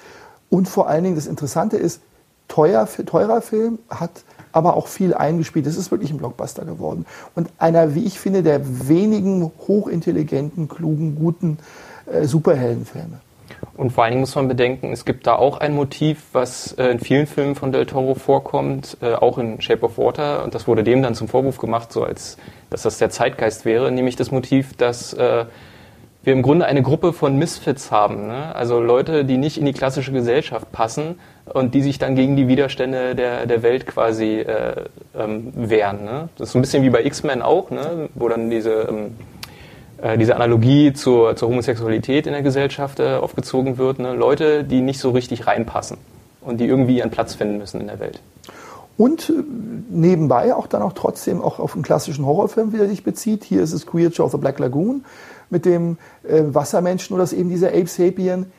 und vor allen Dingen das Interessante ist, teuer, teurer Film hat aber auch viel eingespielt. Es ist wirklich ein Blockbuster geworden. Und einer, wie ich finde, der wenigen hochintelligenten, klugen, guten äh, Superheldenfilme. Und vor allen Dingen muss man bedenken, es gibt da auch ein Motiv, was äh, in vielen Filmen von Del Toro vorkommt, äh, auch in Shape of Water. Und das wurde dem dann zum Vorwurf gemacht, so als dass das der Zeitgeist wäre, nämlich das Motiv, dass äh, wir im Grunde eine Gruppe von Misfits haben. Ne? Also Leute, die nicht in die klassische Gesellschaft passen und die sich dann gegen die Widerstände der, der Welt quasi äh, ähm, wehren. Ne? Das ist so ein bisschen wie bei X-Men auch, ne? wo dann diese, ähm, äh, diese Analogie zur, zur Homosexualität in der Gesellschaft äh, aufgezogen wird. Ne? Leute, die nicht so richtig reinpassen und die irgendwie ihren Platz finden müssen in der Welt. Und äh, nebenbei auch dann auch trotzdem auch auf einen klassischen Horrorfilm wieder sich bezieht. Hier ist es Creature of the Black Lagoon mit dem äh, Wassermenschen oder dass eben dieser Ape Sapien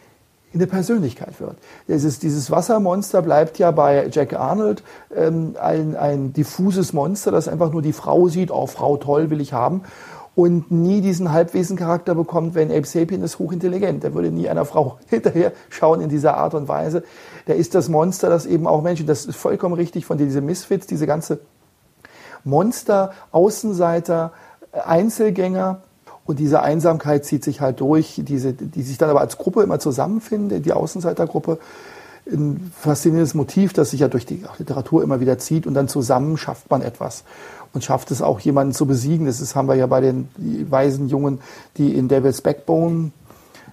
in der Persönlichkeit wird. Dieses, dieses Wassermonster bleibt ja bei Jack Arnold ähm, ein, ein diffuses Monster, das einfach nur die Frau sieht, oh Frau toll, will ich haben und nie diesen Halbwesencharakter bekommt, wenn Ape Sapien ist hochintelligent. Der würde nie einer Frau (laughs) hinterher schauen in dieser Art und Weise. Der ist das Monster, das eben auch Menschen, das ist vollkommen richtig von diese Misfits, diese ganze Monster, Außenseiter, Einzelgänger, und diese Einsamkeit zieht sich halt durch, diese, die sich dann aber als Gruppe immer zusammenfinden, die Außenseitergruppe. Ein faszinierendes Motiv, das sich ja durch die Literatur immer wieder zieht und dann zusammen schafft man etwas und schafft es auch jemanden zu besiegen. Das ist, haben wir ja bei den weisen Jungen, die in Devil's Backbone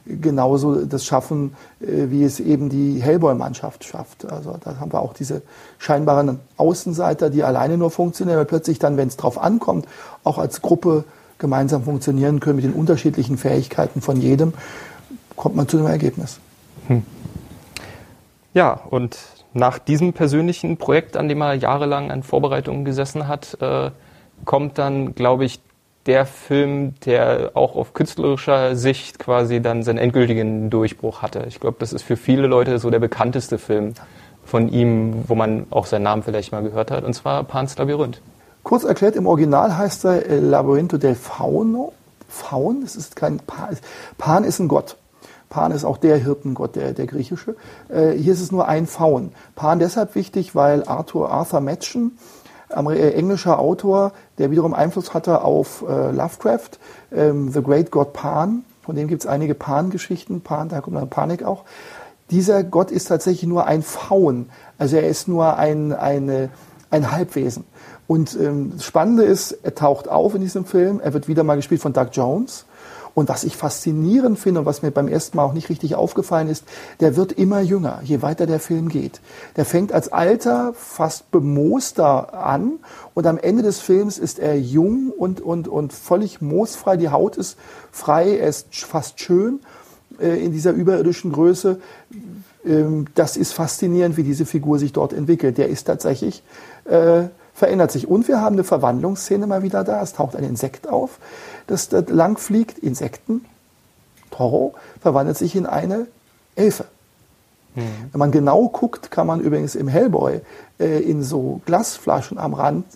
genauso das schaffen, äh, wie es eben die Hellboy-Mannschaft schafft. Also da haben wir auch diese scheinbaren Außenseiter, die alleine nur funktionieren, aber plötzlich dann, wenn es drauf ankommt, auch als Gruppe gemeinsam funktionieren können mit den unterschiedlichen Fähigkeiten von jedem, kommt man zu einem Ergebnis. Hm. Ja, und nach diesem persönlichen Projekt, an dem er jahrelang an Vorbereitungen gesessen hat, äh, kommt dann, glaube ich, der Film, der auch auf künstlerischer Sicht quasi dann seinen endgültigen Durchbruch hatte. Ich glaube, das ist für viele Leute so der bekannteste Film von ihm, wo man auch seinen Namen vielleicht mal gehört hat, und zwar Pan's Labyrinth. Kurz erklärt, im Original heißt er äh, Labyrinto del Fauno. Faun, das ist kein Pan. Pan ist ein Gott. Pan ist auch der Hirtengott, der, der griechische. Äh, hier ist es nur ein Faun. Pan deshalb wichtig, weil Arthur, Arthur Machen, äh, englischer Autor, der wiederum Einfluss hatte auf äh, Lovecraft, ähm, The Great God Pan, von dem gibt es einige Pan-Geschichten, Pan, da kommt dann Panik auch. Dieser Gott ist tatsächlich nur ein Faun, also er ist nur ein, eine, ein Halbwesen. Und ähm, das Spannende ist, er taucht auf in diesem Film, er wird wieder mal gespielt von Doug Jones. Und was ich faszinierend finde und was mir beim ersten Mal auch nicht richtig aufgefallen ist, der wird immer jünger, je weiter der Film geht. Der fängt als alter, fast bemooster an und am Ende des Films ist er jung und, und, und völlig moosfrei. Die Haut ist frei, er ist fast schön äh, in dieser überirdischen Größe. Ähm, das ist faszinierend, wie diese Figur sich dort entwickelt. Der ist tatsächlich äh, verändert sich. Und wir haben eine Verwandlungsszene mal wieder da. Es taucht ein Insekt auf, das da lang fliegt. Insekten, Toro, verwandelt sich in eine Elfe. Mhm. Wenn man genau guckt, kann man übrigens im Hellboy in so Glasflaschen am Rand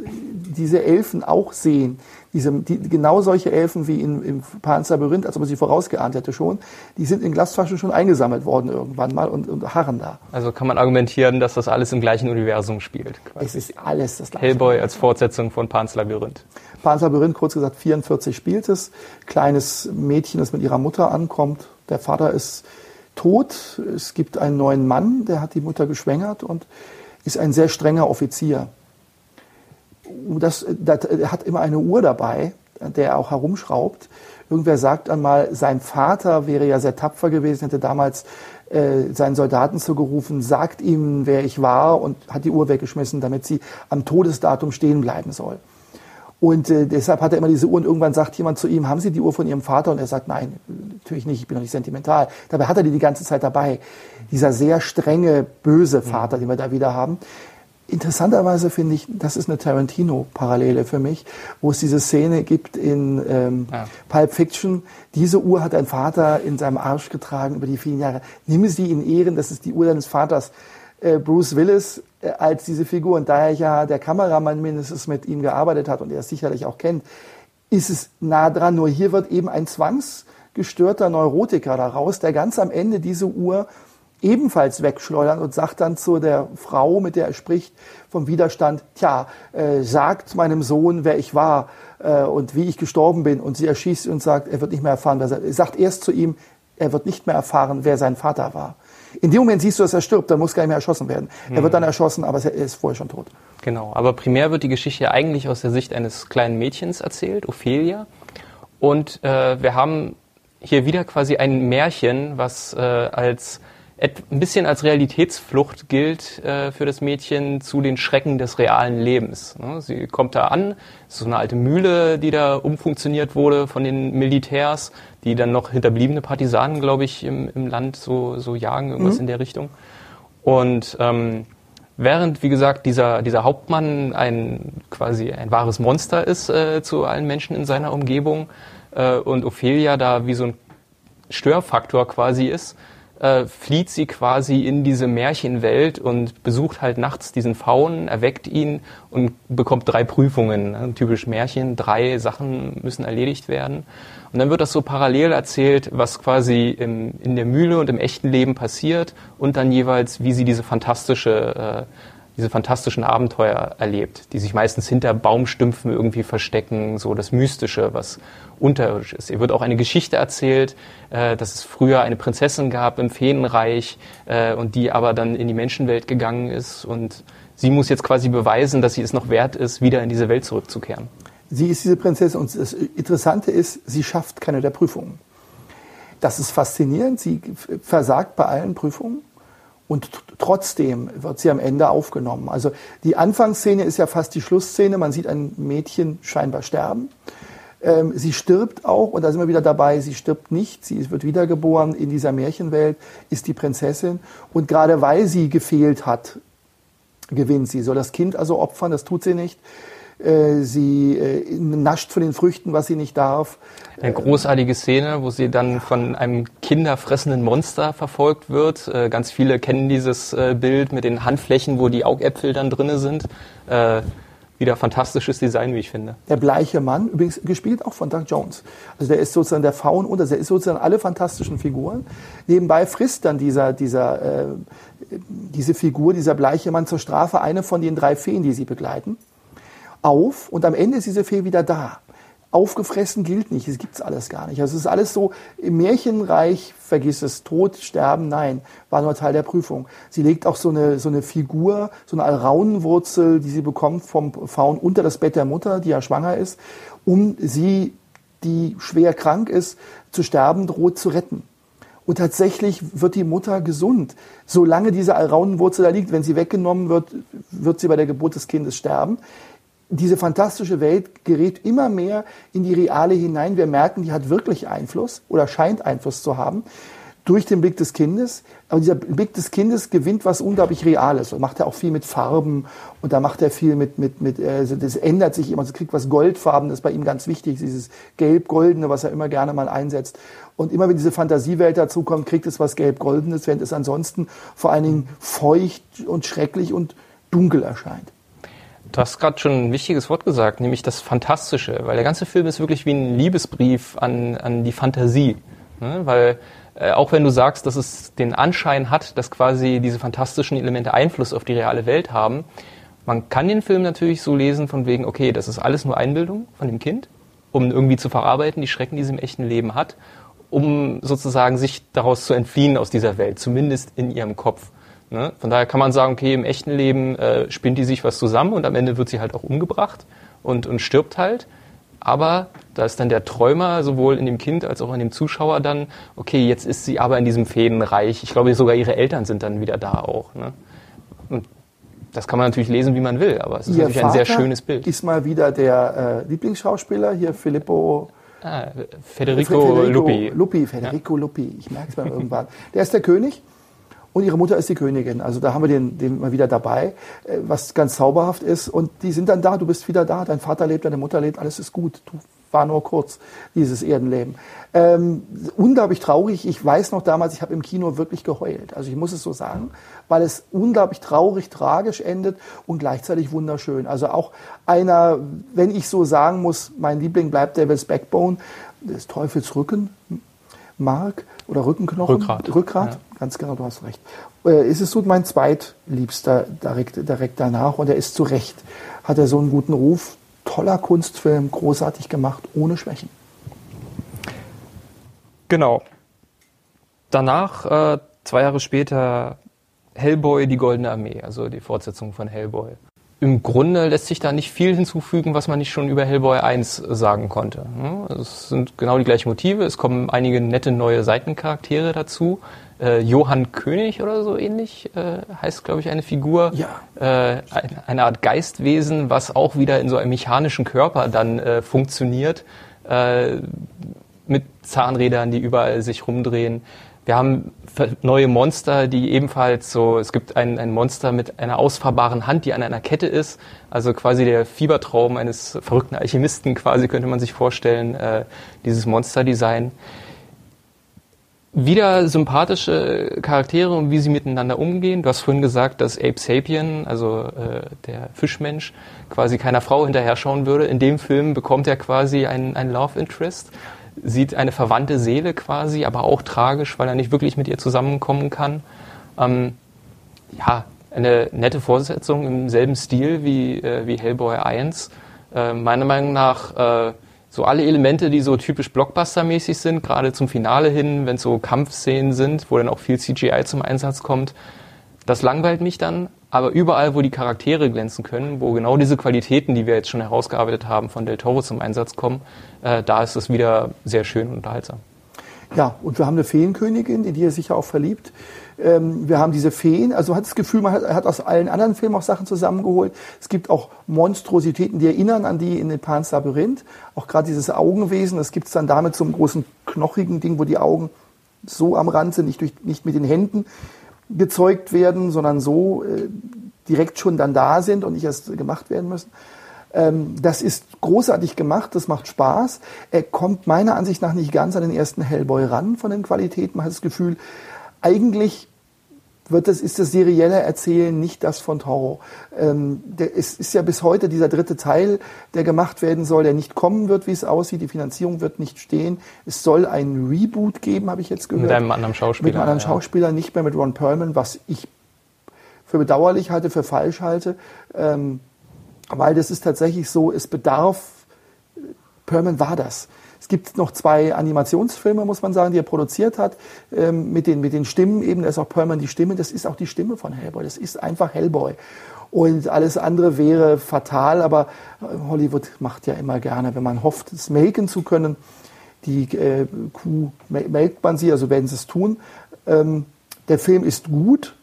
diese Elfen auch sehen. Diese, die, genau solche Elfen wie in, im Pan's Labyrinth, als ob man sie vorausgeahnt hätte schon, die sind in Glasflaschen schon eingesammelt worden irgendwann mal und, und harren da. Also kann man argumentieren, dass das alles im gleichen Universum spielt. Quasi. Es ist alles das gleiche. Hellboy als Fortsetzung von Pan's Labyrinth. Pan's Labyrinth, kurz gesagt, 44 spielt es. Kleines Mädchen, das mit ihrer Mutter ankommt. Der Vater ist tot. Es gibt einen neuen Mann, der hat die Mutter geschwängert und ist ein sehr strenger Offizier. Das, das, er hat immer eine Uhr dabei, der auch herumschraubt. Irgendwer sagt einmal, sein Vater wäre ja sehr tapfer gewesen, hätte damals äh, seinen Soldaten zugerufen, sagt ihm, wer ich war und hat die Uhr weggeschmissen, damit sie am Todesdatum stehen bleiben soll. Und äh, deshalb hat er immer diese Uhr und irgendwann sagt jemand zu ihm, haben Sie die Uhr von Ihrem Vater? Und er sagt, nein, natürlich nicht, ich bin doch nicht sentimental. Dabei hat er die die ganze Zeit dabei. Dieser sehr strenge, böse Vater, mhm. den wir da wieder haben. Interessanterweise finde ich, das ist eine Tarantino-Parallele für mich, wo es diese Szene gibt in ähm, ja. Pulp Fiction. Diese Uhr hat ein Vater in seinem Arsch getragen über die vielen Jahre. Nimm sie in Ehren, das ist die Uhr deines Vaters. Äh, Bruce Willis äh, als diese Figur und da er ja der Kameramann mindestens mit ihm gearbeitet hat und er es sicherlich auch kennt, ist es nah dran. Nur hier wird eben ein zwangsgestörter Neurotiker daraus, der ganz am Ende diese Uhr ebenfalls wegschleudern und sagt dann zu der Frau, mit der er spricht, vom Widerstand, tja, äh, sagt meinem Sohn, wer ich war äh, und wie ich gestorben bin. Und sie erschießt und sagt, er wird nicht mehr erfahren, wer er sagt erst zu ihm, er wird nicht mehr erfahren, wer sein Vater war. In dem Moment siehst du, dass er stirbt, dann muss gar nicht mehr erschossen werden. Mhm. Er wird dann erschossen, aber er ist vorher schon tot. Genau, aber primär wird die Geschichte eigentlich aus der Sicht eines kleinen Mädchens erzählt, Ophelia. Und äh, wir haben hier wieder quasi ein Märchen, was äh, als ein bisschen als Realitätsflucht gilt äh, für das Mädchen zu den Schrecken des realen Lebens. Ne? Sie kommt da an, ist so eine alte Mühle, die da umfunktioniert wurde von den Militärs, die dann noch hinterbliebene Partisanen, glaube ich, im, im Land so, so jagen, irgendwas mhm. in der Richtung. Und ähm, während, wie gesagt, dieser, dieser Hauptmann ein quasi ein wahres Monster ist äh, zu allen Menschen in seiner Umgebung äh, und Ophelia da wie so ein Störfaktor quasi ist, äh, flieht sie quasi in diese Märchenwelt und besucht halt nachts diesen Faun, erweckt ihn und bekommt drei Prüfungen. Ne? Typisch Märchen, drei Sachen müssen erledigt werden. Und dann wird das so parallel erzählt, was quasi im, in der Mühle und im echten Leben passiert und dann jeweils, wie sie diese fantastische äh, diese fantastischen Abenteuer erlebt, die sich meistens hinter Baumstümpfen irgendwie verstecken, so das Mystische, was unterirdisch ist. Ihr wird auch eine Geschichte erzählt, äh, dass es früher eine Prinzessin gab im Feenreich äh, und die aber dann in die Menschenwelt gegangen ist und sie muss jetzt quasi beweisen, dass sie es noch wert ist, wieder in diese Welt zurückzukehren. Sie ist diese Prinzessin und das Interessante ist, sie schafft keine der Prüfungen. Das ist faszinierend. Sie versagt bei allen Prüfungen und trotzdem wird sie am Ende aufgenommen. Also die Anfangsszene ist ja fast die Schlussszene. Man sieht ein Mädchen scheinbar sterben. Ähm, sie stirbt auch, und da sind wir wieder dabei, sie stirbt nicht, sie wird wiedergeboren in dieser Märchenwelt, ist die Prinzessin. Und gerade weil sie gefehlt hat, gewinnt sie. Soll das Kind also opfern, das tut sie nicht. Äh, sie äh, nascht von den Früchten, was sie nicht darf. Eine großartige Szene, wo sie dann von einem kinderfressenden Monster verfolgt wird. Äh, ganz viele kennen dieses Bild mit den Handflächen, wo die Augäpfel dann drinne sind wieder fantastisches Design, wie ich finde. Der bleiche Mann, übrigens gespielt auch von Doug Jones. Also der ist sozusagen der Faun und der ist sozusagen alle fantastischen Figuren. Nebenbei frisst dann dieser, dieser, äh, diese Figur, dieser bleiche Mann zur Strafe eine von den drei Feen, die sie begleiten, auf und am Ende ist diese Fee wieder da aufgefressen gilt nicht. Es gibt's alles gar nicht. Also es ist alles so im Märchenreich, vergiss es, Tod, Sterben, nein, war nur Teil der Prüfung. Sie legt auch so eine, so eine Figur, so eine Alraunenwurzel, die sie bekommt vom Faun unter das Bett der Mutter, die ja schwanger ist, um sie, die schwer krank ist, zu sterben droht, zu retten. Und tatsächlich wird die Mutter gesund. Solange diese Alraunenwurzel da liegt, wenn sie weggenommen wird, wird sie bei der Geburt des Kindes sterben diese fantastische Welt gerät immer mehr in die reale hinein. Wir merken, die hat wirklich Einfluss oder scheint Einfluss zu haben durch den Blick des Kindes. Aber dieser Blick des Kindes gewinnt was unglaublich Reales. Und macht er auch viel mit Farben und da macht er viel mit, mit, mit, also das ändert sich immer. Es kriegt was Goldfarben, das ist bei ihm ganz wichtig, dieses Gelb-Goldene, was er immer gerne mal einsetzt. Und immer wenn diese Fantasiewelt dazukommt, kriegt es was Gelb-Goldenes, während es ansonsten vor allen Dingen feucht und schrecklich und dunkel erscheint. Du hast gerade schon ein wichtiges Wort gesagt, nämlich das Fantastische, weil der ganze Film ist wirklich wie ein Liebesbrief an, an die Fantasie. Ne? Weil äh, auch wenn du sagst, dass es den Anschein hat, dass quasi diese fantastischen Elemente Einfluss auf die reale Welt haben, man kann den Film natürlich so lesen von wegen, okay, das ist alles nur Einbildung von dem Kind, um irgendwie zu verarbeiten, die Schrecken, die sie im echten Leben hat, um sozusagen sich daraus zu entfliehen aus dieser Welt, zumindest in ihrem Kopf. Ne? Von daher kann man sagen, okay, im echten Leben äh, spinnt die sich was zusammen und am Ende wird sie halt auch umgebracht und, und stirbt halt. Aber da ist dann der Träumer sowohl in dem Kind als auch in dem Zuschauer dann, okay, jetzt ist sie aber in diesem Fädenreich. Ich glaube, sogar ihre Eltern sind dann wieder da auch. Ne? Und das kann man natürlich lesen, wie man will, aber es ist Ihr natürlich ein sehr schönes Bild. Ist mal wieder der äh, Lieblingsschauspieler hier, Filippo. Ah, Federico, Federico Luppi. Luppi, Federico ja. Luppi. Ich merke es mal irgendwann. Der ist der König und ihre Mutter ist die Königin. Also da haben wir den, den mal wieder dabei, äh, was ganz zauberhaft ist. Und die sind dann da, du bist wieder da, dein Vater lebt, deine Mutter lebt, alles ist gut. Du war nur kurz, dieses Erdenleben. Ähm, unglaublich traurig. Ich weiß noch damals, ich habe im Kino wirklich geheult. Also ich muss es so sagen, weil es unglaublich traurig, tragisch endet und gleichzeitig wunderschön. Also auch einer, wenn ich so sagen muss, mein Liebling bleibt Devil's Backbone, des Teufels Rücken, Mark oder Rückenknochen. Rückgrat. Rückgrat. Ja ganz genau, du hast recht. Äh, ist es so mein zweitliebster direkt, direkt danach und er ist zu Recht, hat er so einen guten Ruf. Toller Kunstfilm, großartig gemacht, ohne Schwächen. Genau. Danach, äh, zwei Jahre später, Hellboy, die Goldene Armee, also die Fortsetzung von Hellboy im Grunde lässt sich da nicht viel hinzufügen, was man nicht schon über Hellboy 1 sagen konnte. Es sind genau die gleichen Motive, es kommen einige nette neue Seitencharaktere dazu. Äh, Johann König oder so ähnlich äh, heißt, glaube ich, eine Figur. Ja. Äh, eine Art Geistwesen, was auch wieder in so einem mechanischen Körper dann äh, funktioniert, äh, mit Zahnrädern, die überall sich rumdrehen. Wir haben neue Monster, die ebenfalls so, es gibt ein, ein Monster mit einer ausfahrbaren Hand, die an einer Kette ist. Also quasi der Fiebertraum eines verrückten Alchemisten quasi könnte man sich vorstellen, äh, dieses Monsterdesign. Wieder sympathische Charaktere und wie sie miteinander umgehen. Du hast vorhin gesagt, dass Ape Sapien, also äh, der Fischmensch, quasi keiner Frau hinterher schauen würde. In dem Film bekommt er quasi ein, ein Love Interest sieht eine verwandte Seele quasi, aber auch tragisch, weil er nicht wirklich mit ihr zusammenkommen kann. Ähm, ja, eine nette Fortsetzung im selben Stil wie, äh, wie Hellboy 1. Äh, meiner Meinung nach äh, so alle Elemente, die so typisch Blockbuster-mäßig sind, gerade zum Finale hin, wenn so Kampfszenen sind, wo dann auch viel CGI zum Einsatz kommt, das langweilt mich dann, aber überall, wo die Charaktere glänzen können, wo genau diese Qualitäten, die wir jetzt schon herausgearbeitet haben, von Del Toro zum Einsatz kommen, äh, da ist es wieder sehr schön und unterhaltsam. Ja, und wir haben eine Feenkönigin, in die er sich ja auch verliebt. Ähm, wir haben diese Feen, also man hat das Gefühl, man hat, hat, aus allen anderen Filmen auch Sachen zusammengeholt. Es gibt auch Monstrositäten, die erinnern an die in den Pans Labyrinth. Auch gerade dieses Augenwesen, das gibt es dann damit so einem großen knochigen Ding, wo die Augen so am Rand sind, nicht, durch, nicht mit den Händen gezeugt werden, sondern so äh, direkt schon dann da sind und nicht erst gemacht werden müssen. Ähm, das ist großartig gemacht, das macht Spaß. Er kommt meiner Ansicht nach nicht ganz an den ersten Hellboy ran von den Qualitäten. Man hat das Gefühl, eigentlich wird das, ist das serielle Erzählen nicht das von Toro. Ähm, der, es ist ja bis heute dieser dritte Teil, der gemacht werden soll, der nicht kommen wird, wie es aussieht. Die Finanzierung wird nicht stehen. Es soll ein Reboot geben, habe ich jetzt gehört. Mit einem anderen Schauspieler. Mit einem anderen ja. Schauspieler, nicht mehr mit Ron Perlman, was ich für bedauerlich halte, für falsch halte. Ähm, weil das ist tatsächlich so, es bedarf, Perlman war das. Es gibt noch zwei Animationsfilme, muss man sagen, die er produziert hat, ähm, mit, den, mit den Stimmen eben. Da ist auch Perlman die Stimme. Das ist auch die Stimme von Hellboy. Das ist einfach Hellboy. Und alles andere wäre fatal, aber äh, Hollywood macht ja immer gerne, wenn man hofft, es melken zu können. Die äh, Kuh melkt man sie, also werden sie es tun. Ähm, der Film ist gut,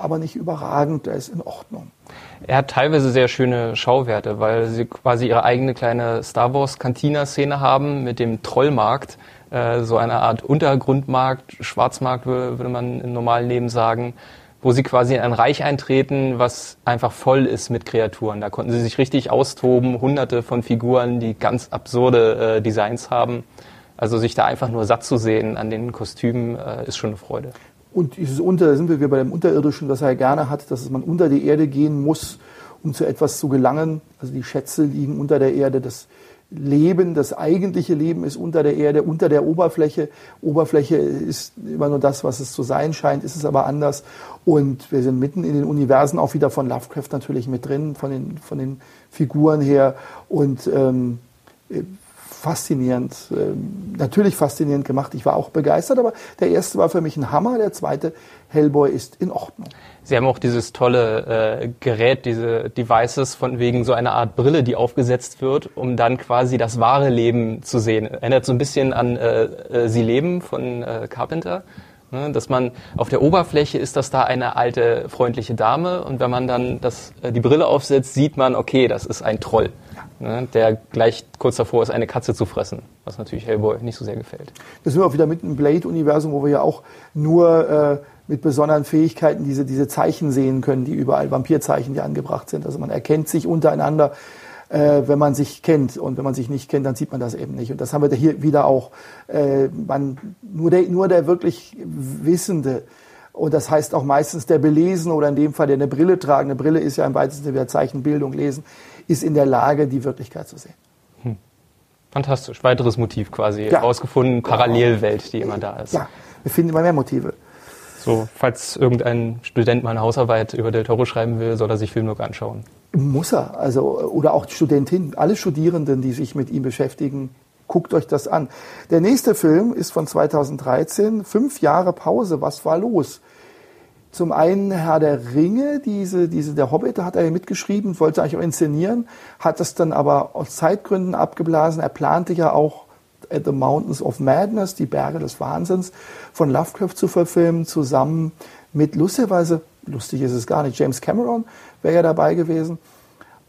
aber nicht überragend, der ist in Ordnung. Er hat teilweise sehr schöne Schauwerte, weil sie quasi ihre eigene kleine Star Wars Cantina-Szene haben mit dem Trollmarkt, äh, so eine Art Untergrundmarkt, Schwarzmarkt würde man im normalen Leben sagen, wo sie quasi in ein Reich eintreten, was einfach voll ist mit Kreaturen. Da konnten sie sich richtig austoben, hunderte von Figuren, die ganz absurde äh, Designs haben. Also sich da einfach nur satt zu sehen an den Kostümen, äh, ist schon eine Freude. Und dieses Unter, sind wir wieder bei dem Unterirdischen, was er gerne hat, dass man unter die Erde gehen muss, um zu etwas zu gelangen. Also die Schätze liegen unter der Erde, das Leben, das eigentliche Leben ist unter der Erde, unter der Oberfläche. Oberfläche ist immer nur das, was es zu sein scheint, ist es aber anders. Und wir sind mitten in den Universen auch wieder von Lovecraft natürlich mit drin, von den, von den Figuren her. Und ähm, faszinierend, ähm, natürlich faszinierend gemacht. Ich war auch begeistert, aber der erste war für mich ein Hammer, der zweite Hellboy ist in Ordnung. Sie haben auch dieses tolle äh, Gerät, diese Devices von wegen so einer Art Brille, die aufgesetzt wird, um dann quasi das wahre Leben zu sehen. Erinnert so ein bisschen an äh, äh, Sie leben von äh, Carpenter. Ne, dass man auf der Oberfläche ist das da eine alte freundliche Dame und wenn man dann das, äh, die Brille aufsetzt, sieht man, okay, das ist ein Troll ne, der gleich kurz davor ist, eine Katze zu fressen, was natürlich Hellboy nicht so sehr gefällt. Das sind wir auch wieder mit dem Blade-Universum, wo wir ja auch nur äh, mit besonderen Fähigkeiten diese, diese Zeichen sehen können, die überall Vampirzeichen, die angebracht sind. Also man erkennt sich untereinander, äh, wenn man sich kennt. Und wenn man sich nicht kennt, dann sieht man das eben nicht. Und das haben wir hier wieder auch. Äh, man, nur, der, nur der wirklich Wissende, und das heißt auch meistens der Belesen oder in dem Fall der eine Brille tragen. Eine Brille ist ja im weitesten Sinne Zeichen Bildung, Lesen ist in der Lage, die Wirklichkeit zu sehen. Hm. Fantastisch. Weiteres Motiv quasi ja. rausgefunden, Parallelwelt, die immer da ist. Ja, wir finden immer mehr Motive. So, falls irgendein Student mal eine Hausarbeit über Del Toro schreiben will, soll er sich Film nur anschauen. Muss er. Also, oder auch Studentin, alle Studierenden, die sich mit ihm beschäftigen, guckt euch das an. Der nächste Film ist von 2013, fünf Jahre Pause, was war los? Zum einen Herr der Ringe, diese, diese, der Hobbit, da hat er ja mitgeschrieben, wollte eigentlich auch inszenieren, hat das dann aber aus Zeitgründen abgeblasen. Er plante ja auch At the Mountains of Madness, die Berge des Wahnsinns, von Lovecraft zu verfilmen, zusammen mit lustigerweise, lustig ist es gar nicht, James Cameron wäre ja dabei gewesen.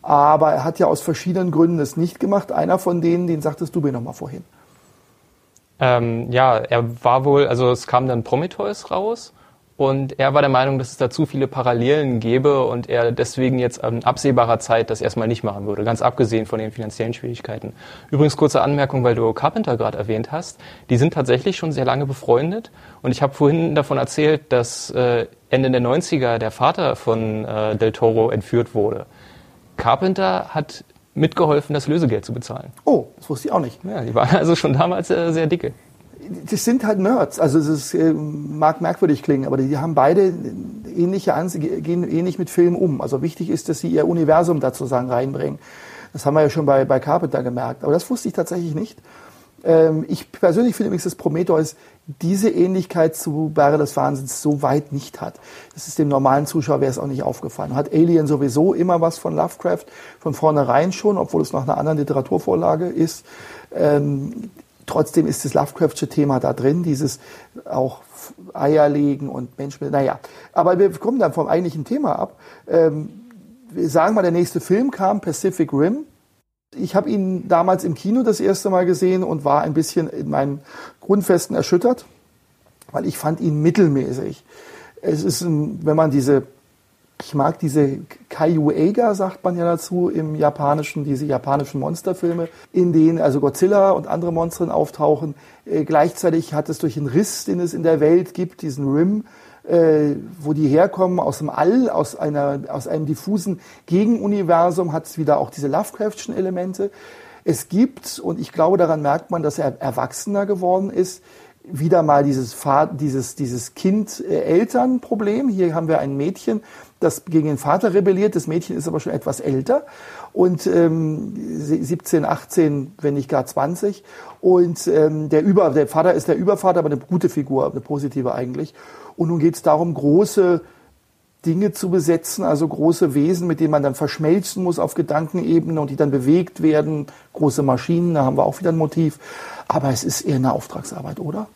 Aber er hat ja aus verschiedenen Gründen es nicht gemacht. Einer von denen, den sagtest du mir nochmal vorhin. Ähm, ja, er war wohl, also es kam dann Prometheus raus und er war der Meinung, dass es da zu viele Parallelen gäbe und er deswegen jetzt in absehbarer Zeit das erstmal nicht machen würde, ganz abgesehen von den finanziellen Schwierigkeiten. Übrigens kurze Anmerkung, weil du Carpenter gerade erwähnt hast. Die sind tatsächlich schon sehr lange befreundet und ich habe vorhin davon erzählt, dass äh, Ende der 90er der Vater von äh, Del Toro entführt wurde. Carpenter hat mitgeholfen, das Lösegeld zu bezahlen. Oh, das wusste ich auch nicht. Ja, die waren also schon damals äh, sehr dicke das sind halt Nerds. Also es äh, mag merkwürdig klingen, aber die haben beide ähnliche Ansicht, gehen ähnlich mit Film um. Also wichtig ist, dass sie ihr Universum dazu sagen reinbringen. Das haben wir ja schon bei, bei Carpenter gemerkt. Aber das wusste ich tatsächlich nicht. Ähm, ich persönlich finde übrigens, dass Prometheus diese Ähnlichkeit zu Berge des Wahnsinns so weit nicht hat. Das ist dem normalen Zuschauer wäre es auch nicht aufgefallen. Hat Alien sowieso immer was von Lovecraft, von vornherein schon, obwohl es nach einer anderen Literaturvorlage ist. Ähm, Trotzdem ist das Lovecraftsche Thema da drin, dieses auch Eier legen und Menschen. Naja, aber wir kommen dann vom eigentlichen Thema ab. Ähm, wir sagen mal, der nächste Film kam, Pacific Rim. Ich habe ihn damals im Kino das erste Mal gesehen und war ein bisschen in meinen Grundfesten erschüttert, weil ich fand ihn mittelmäßig. Es ist, ein, wenn man diese ich mag diese Kaiju-Eiga, sagt man ja dazu im Japanischen, diese japanischen Monsterfilme, in denen also Godzilla und andere Monster auftauchen. Äh, gleichzeitig hat es durch den Riss, den es in der Welt gibt, diesen Rim, äh, wo die herkommen, aus dem All, aus, einer, aus einem diffusen Gegenuniversum, hat es wieder auch diese Lovecraftschen Elemente. Es gibt, und ich glaube, daran merkt man, dass er erwachsener geworden ist, wieder mal dieses, dieses, dieses Kind-Eltern-Problem. Hier haben wir ein Mädchen, das gegen den Vater rebelliert. Das Mädchen ist aber schon etwas älter und ähm, 17, 18, wenn nicht gar 20. Und ähm, der, Über, der Vater ist der Übervater, aber eine gute Figur, eine positive eigentlich. Und nun geht es darum, große Dinge zu besetzen, also große Wesen, mit denen man dann verschmelzen muss auf Gedankenebene und die dann bewegt werden. Große Maschinen, da haben wir auch wieder ein Motiv. Aber es ist eher eine Auftragsarbeit, oder?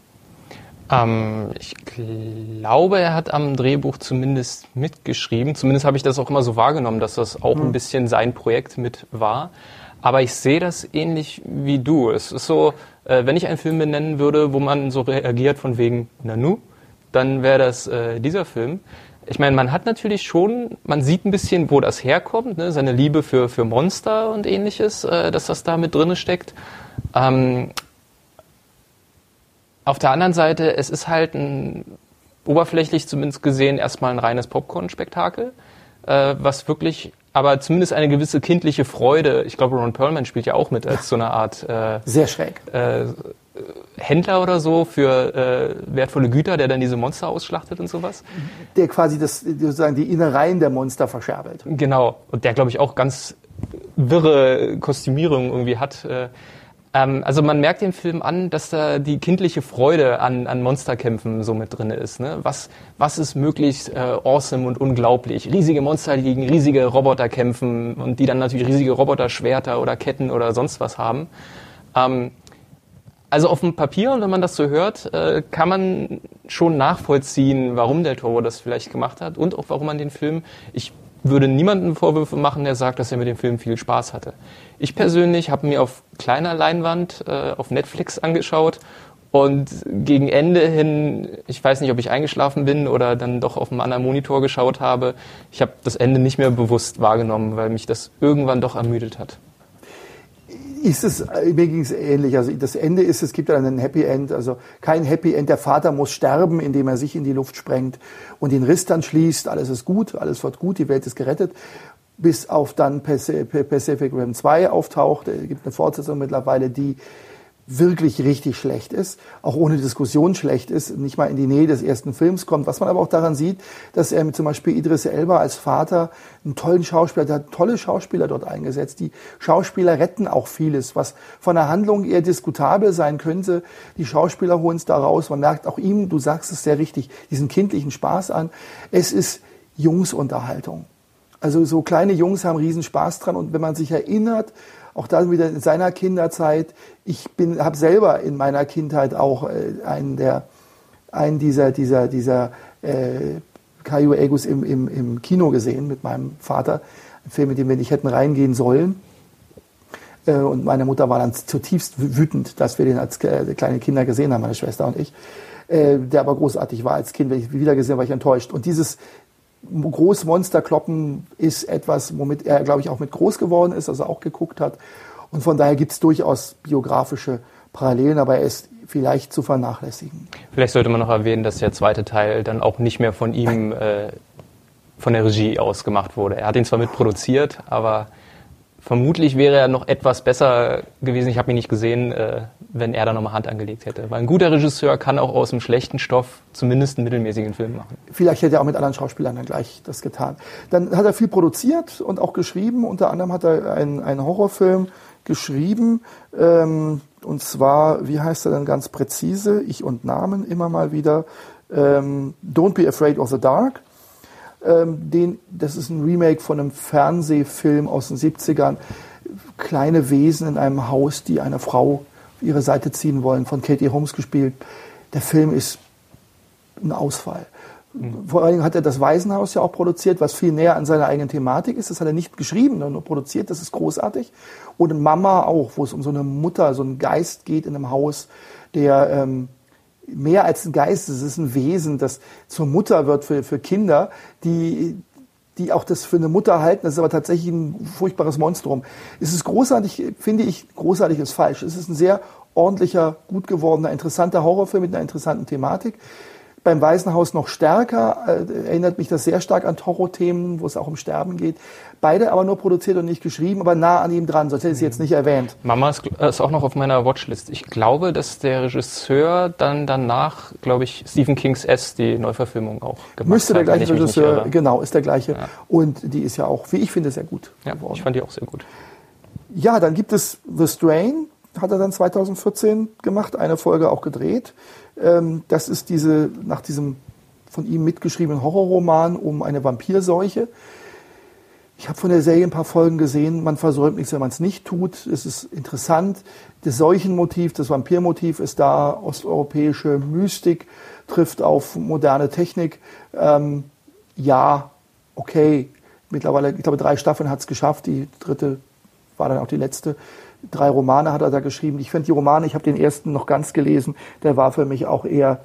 Ähm, ich glaube, er hat am Drehbuch zumindest mitgeschrieben. Zumindest habe ich das auch immer so wahrgenommen, dass das auch mhm. ein bisschen sein Projekt mit war. Aber ich sehe das ähnlich wie du. Es ist so, äh, wenn ich einen Film benennen würde, wo man so reagiert von wegen Nanu, dann wäre das äh, dieser Film ich meine, man hat natürlich schon, man sieht ein bisschen, wo das herkommt, ne? seine Liebe für, für Monster und ähnliches, äh, dass das da mit drin steckt. Ähm, auf der anderen Seite, es ist halt ein, oberflächlich zumindest gesehen erstmal ein reines Popcorn-Spektakel, äh, was wirklich aber zumindest eine gewisse kindliche Freude, ich glaube Ron Perlman spielt ja auch mit als so eine Art äh, sehr schräg äh, Händler oder so für äh, wertvolle Güter, der dann diese Monster ausschlachtet und sowas. Der quasi das sozusagen die Innereien der Monster verscherbelt. Genau. Und der, glaube ich, auch ganz wirre Kostümierung irgendwie hat. Äh, ähm, also man merkt dem Film an, dass da die kindliche Freude an, an Monsterkämpfen so mit drin ist. Ne? Was, was ist möglichst äh, awesome und unglaublich? Riesige Monster liegen, riesige Roboter kämpfen und die dann natürlich riesige Roboter-Schwerter oder Ketten oder sonst was haben. Ähm, also auf dem Papier, und wenn man das so hört, äh, kann man schon nachvollziehen, warum Del Toro das vielleicht gemacht hat und auch warum man den Film, ich würde niemanden Vorwürfe machen, der sagt, dass er mit dem Film viel Spaß hatte. Ich persönlich habe mir auf kleiner Leinwand äh, auf Netflix angeschaut und gegen Ende hin, ich weiß nicht, ob ich eingeschlafen bin oder dann doch auf einem anderen Monitor geschaut habe, ich habe das Ende nicht mehr bewusst wahrgenommen, weil mich das irgendwann doch ermüdet hat ist es, äh, mir ging es ähnlich. Also das Ende ist, es gibt dann ein Happy End, also kein Happy End. Der Vater muss sterben, indem er sich in die Luft sprengt und den Riss dann schließt. Alles ist gut, alles wird gut, die Welt ist gerettet. Bis auf dann Pacific Rim 2 auftaucht. Es gibt eine Fortsetzung mittlerweile, die wirklich richtig schlecht ist, auch ohne Diskussion schlecht ist, nicht mal in die Nähe des ersten Films kommt. Was man aber auch daran sieht, dass er mit zum Beispiel Idris Elba als Vater einen tollen Schauspieler, der hat tolle Schauspieler dort eingesetzt. Die Schauspieler retten auch vieles, was von der Handlung eher diskutabel sein könnte. Die Schauspieler holen es da raus. Man merkt auch ihm, du sagst es sehr richtig, diesen kindlichen Spaß an. Es ist Jungsunterhaltung. Also so kleine Jungs haben riesen Spaß dran und wenn man sich erinnert, auch da wieder in seiner Kinderzeit. Ich bin, habe selber in meiner Kindheit auch äh, einen der, einen dieser, dieser, dieser äh, Caio Egus im, im, im Kino gesehen mit meinem Vater. Ein Film, mit dem wir nicht hätten reingehen sollen. Äh, und meine Mutter war dann zutiefst wütend, dass wir den als äh, kleine Kinder gesehen haben, meine Schwester und ich. Der aber großartig war als Kind. Wenn ich wieder gesehen war ich enttäuscht. Und dieses Großmonsterkloppen ist etwas, womit er, glaube ich, auch mit groß geworden ist, also auch geguckt hat. Und von daher gibt es durchaus biografische Parallelen, aber er ist vielleicht zu vernachlässigen. Vielleicht sollte man noch erwähnen, dass der zweite Teil dann auch nicht mehr von ihm äh, von der Regie aus gemacht wurde. Er hat ihn zwar mitproduziert, aber vermutlich wäre er noch etwas besser gewesen. Ich habe ihn nicht gesehen, äh, wenn er da nochmal Hand angelegt hätte. Weil ein guter Regisseur kann auch aus einem schlechten Stoff zumindest einen mittelmäßigen Film machen. Vielleicht hätte er auch mit anderen Schauspielern dann gleich das getan. Dann hat er viel produziert und auch geschrieben. Unter anderem hat er einen, Horrorfilm geschrieben. Ähm, und zwar, wie heißt er dann ganz präzise? Ich und Namen immer mal wieder. Ähm, Don't be afraid of the dark. Ähm, den, das ist ein Remake von einem Fernsehfilm aus den 70ern. Kleine Wesen in einem Haus, die eine Frau ihre Seite ziehen wollen, von Katie Holmes gespielt. Der Film ist ein Ausfall. Mhm. Vor allen Dingen hat er das Waisenhaus ja auch produziert, was viel näher an seiner eigenen Thematik ist. Das hat er nicht geschrieben, nur produziert. Das ist großartig. Und Mama auch, wo es um so eine Mutter, so einen Geist geht in einem Haus, der ähm, mehr als ein Geist, es ist ein Wesen, das zur Mutter wird für, für Kinder, die, die auch das für eine Mutter halten. Das ist aber tatsächlich ein furchtbares Monstrum. Es ist großartig, finde ich, großartig ist falsch. Es ist ein sehr ordentlicher, gut gewordener, interessanter Horrorfilm mit einer interessanten Thematik. Beim Waisenhaus noch stärker, äh, erinnert mich das sehr stark an Toro-Themen, wo es auch um Sterben geht. Beide aber nur produziert und nicht geschrieben, aber nah an ihm dran, sonst hätte ich es jetzt nicht erwähnt. Mama ist, ist, auch noch auf meiner Watchlist. Ich glaube, dass der Regisseur dann danach, glaube ich, Stephen Kings S, die Neuverfilmung auch gemacht Müsste der gleiche Regisseur, genau, ist der gleiche. Ja. Und die ist ja auch, wie ich finde, sehr gut ja, geworden. Ich fand die auch sehr gut. Ja, dann gibt es The Strain, hat er dann 2014 gemacht, eine Folge auch gedreht. Ähm, das ist diese, nach diesem von ihm mitgeschriebenen Horrorroman um eine Vampirseuche. Ich habe von der Serie ein paar Folgen gesehen. Man versäumt nichts, wenn man es nicht tut. Es ist interessant. Das Seuchenmotiv, das Vampirmotiv ist da. Osteuropäische Mystik trifft auf moderne Technik. Ähm, ja, okay. Mittlerweile, ich glaube, drei Staffeln hat es geschafft. Die dritte war dann auch die letzte. Drei Romane hat er da geschrieben. Ich finde die Romane, ich habe den ersten noch ganz gelesen, der war für mich auch eher,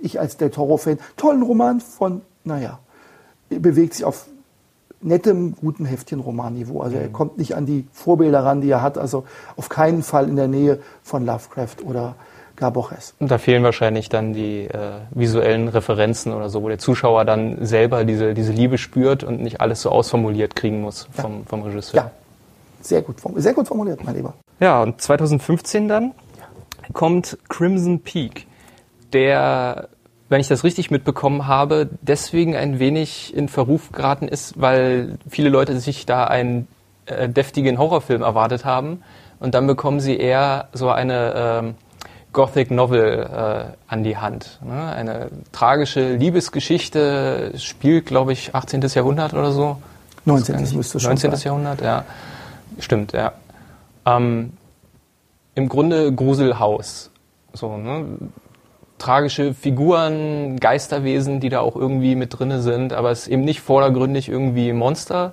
ich als der Toro-Fan, tollen Roman von, naja, bewegt sich auf nettem, guten Heftchen-Romanniveau. Also er mhm. kommt nicht an die Vorbilder ran, die er hat, also auf keinen Fall in der Nähe von Lovecraft oder Garboches. Und da fehlen wahrscheinlich dann die äh, visuellen Referenzen oder so, wo der Zuschauer dann selber diese, diese Liebe spürt und nicht alles so ausformuliert kriegen muss vom, ja. vom Regisseur. Ja, sehr gut, sehr gut formuliert, mein Lieber. Ja, und 2015 dann kommt Crimson Peak, der, wenn ich das richtig mitbekommen habe, deswegen ein wenig in Verruf geraten ist, weil viele Leute sich da einen äh, deftigen Horrorfilm erwartet haben und dann bekommen sie eher so eine äh, Gothic Novel äh, an die Hand. Ne? Eine tragische Liebesgeschichte, spielt, glaube ich, 18. Jahrhundert oder so. 19. müsste schon 19. Sein. Jahrhundert, ja. Stimmt, ja. Ähm, Im Grunde Gruselhaus. So, ne? Tragische Figuren, Geisterwesen, die da auch irgendwie mit drinne sind, aber es ist eben nicht vordergründig irgendwie Monster,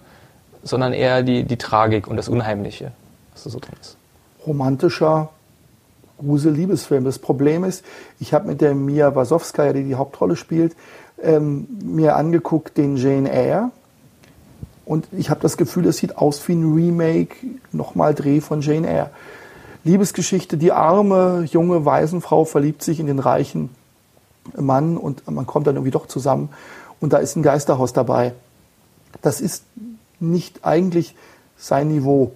sondern eher die, die Tragik und das Unheimliche, was da so drin ist. Romantischer Grusel-Liebesfilm. Das Problem ist, ich habe mit der Mia Wasowskaja, die die Hauptrolle spielt, ähm, mir angeguckt den Jane Eyre und ich habe das Gefühl, es sieht aus wie ein Remake, nochmal Dreh von Jane Eyre. Liebesgeschichte, die arme, junge Waisenfrau verliebt sich in den reichen Mann und man kommt dann irgendwie doch zusammen und da ist ein Geisterhaus dabei. Das ist nicht eigentlich sein Niveau.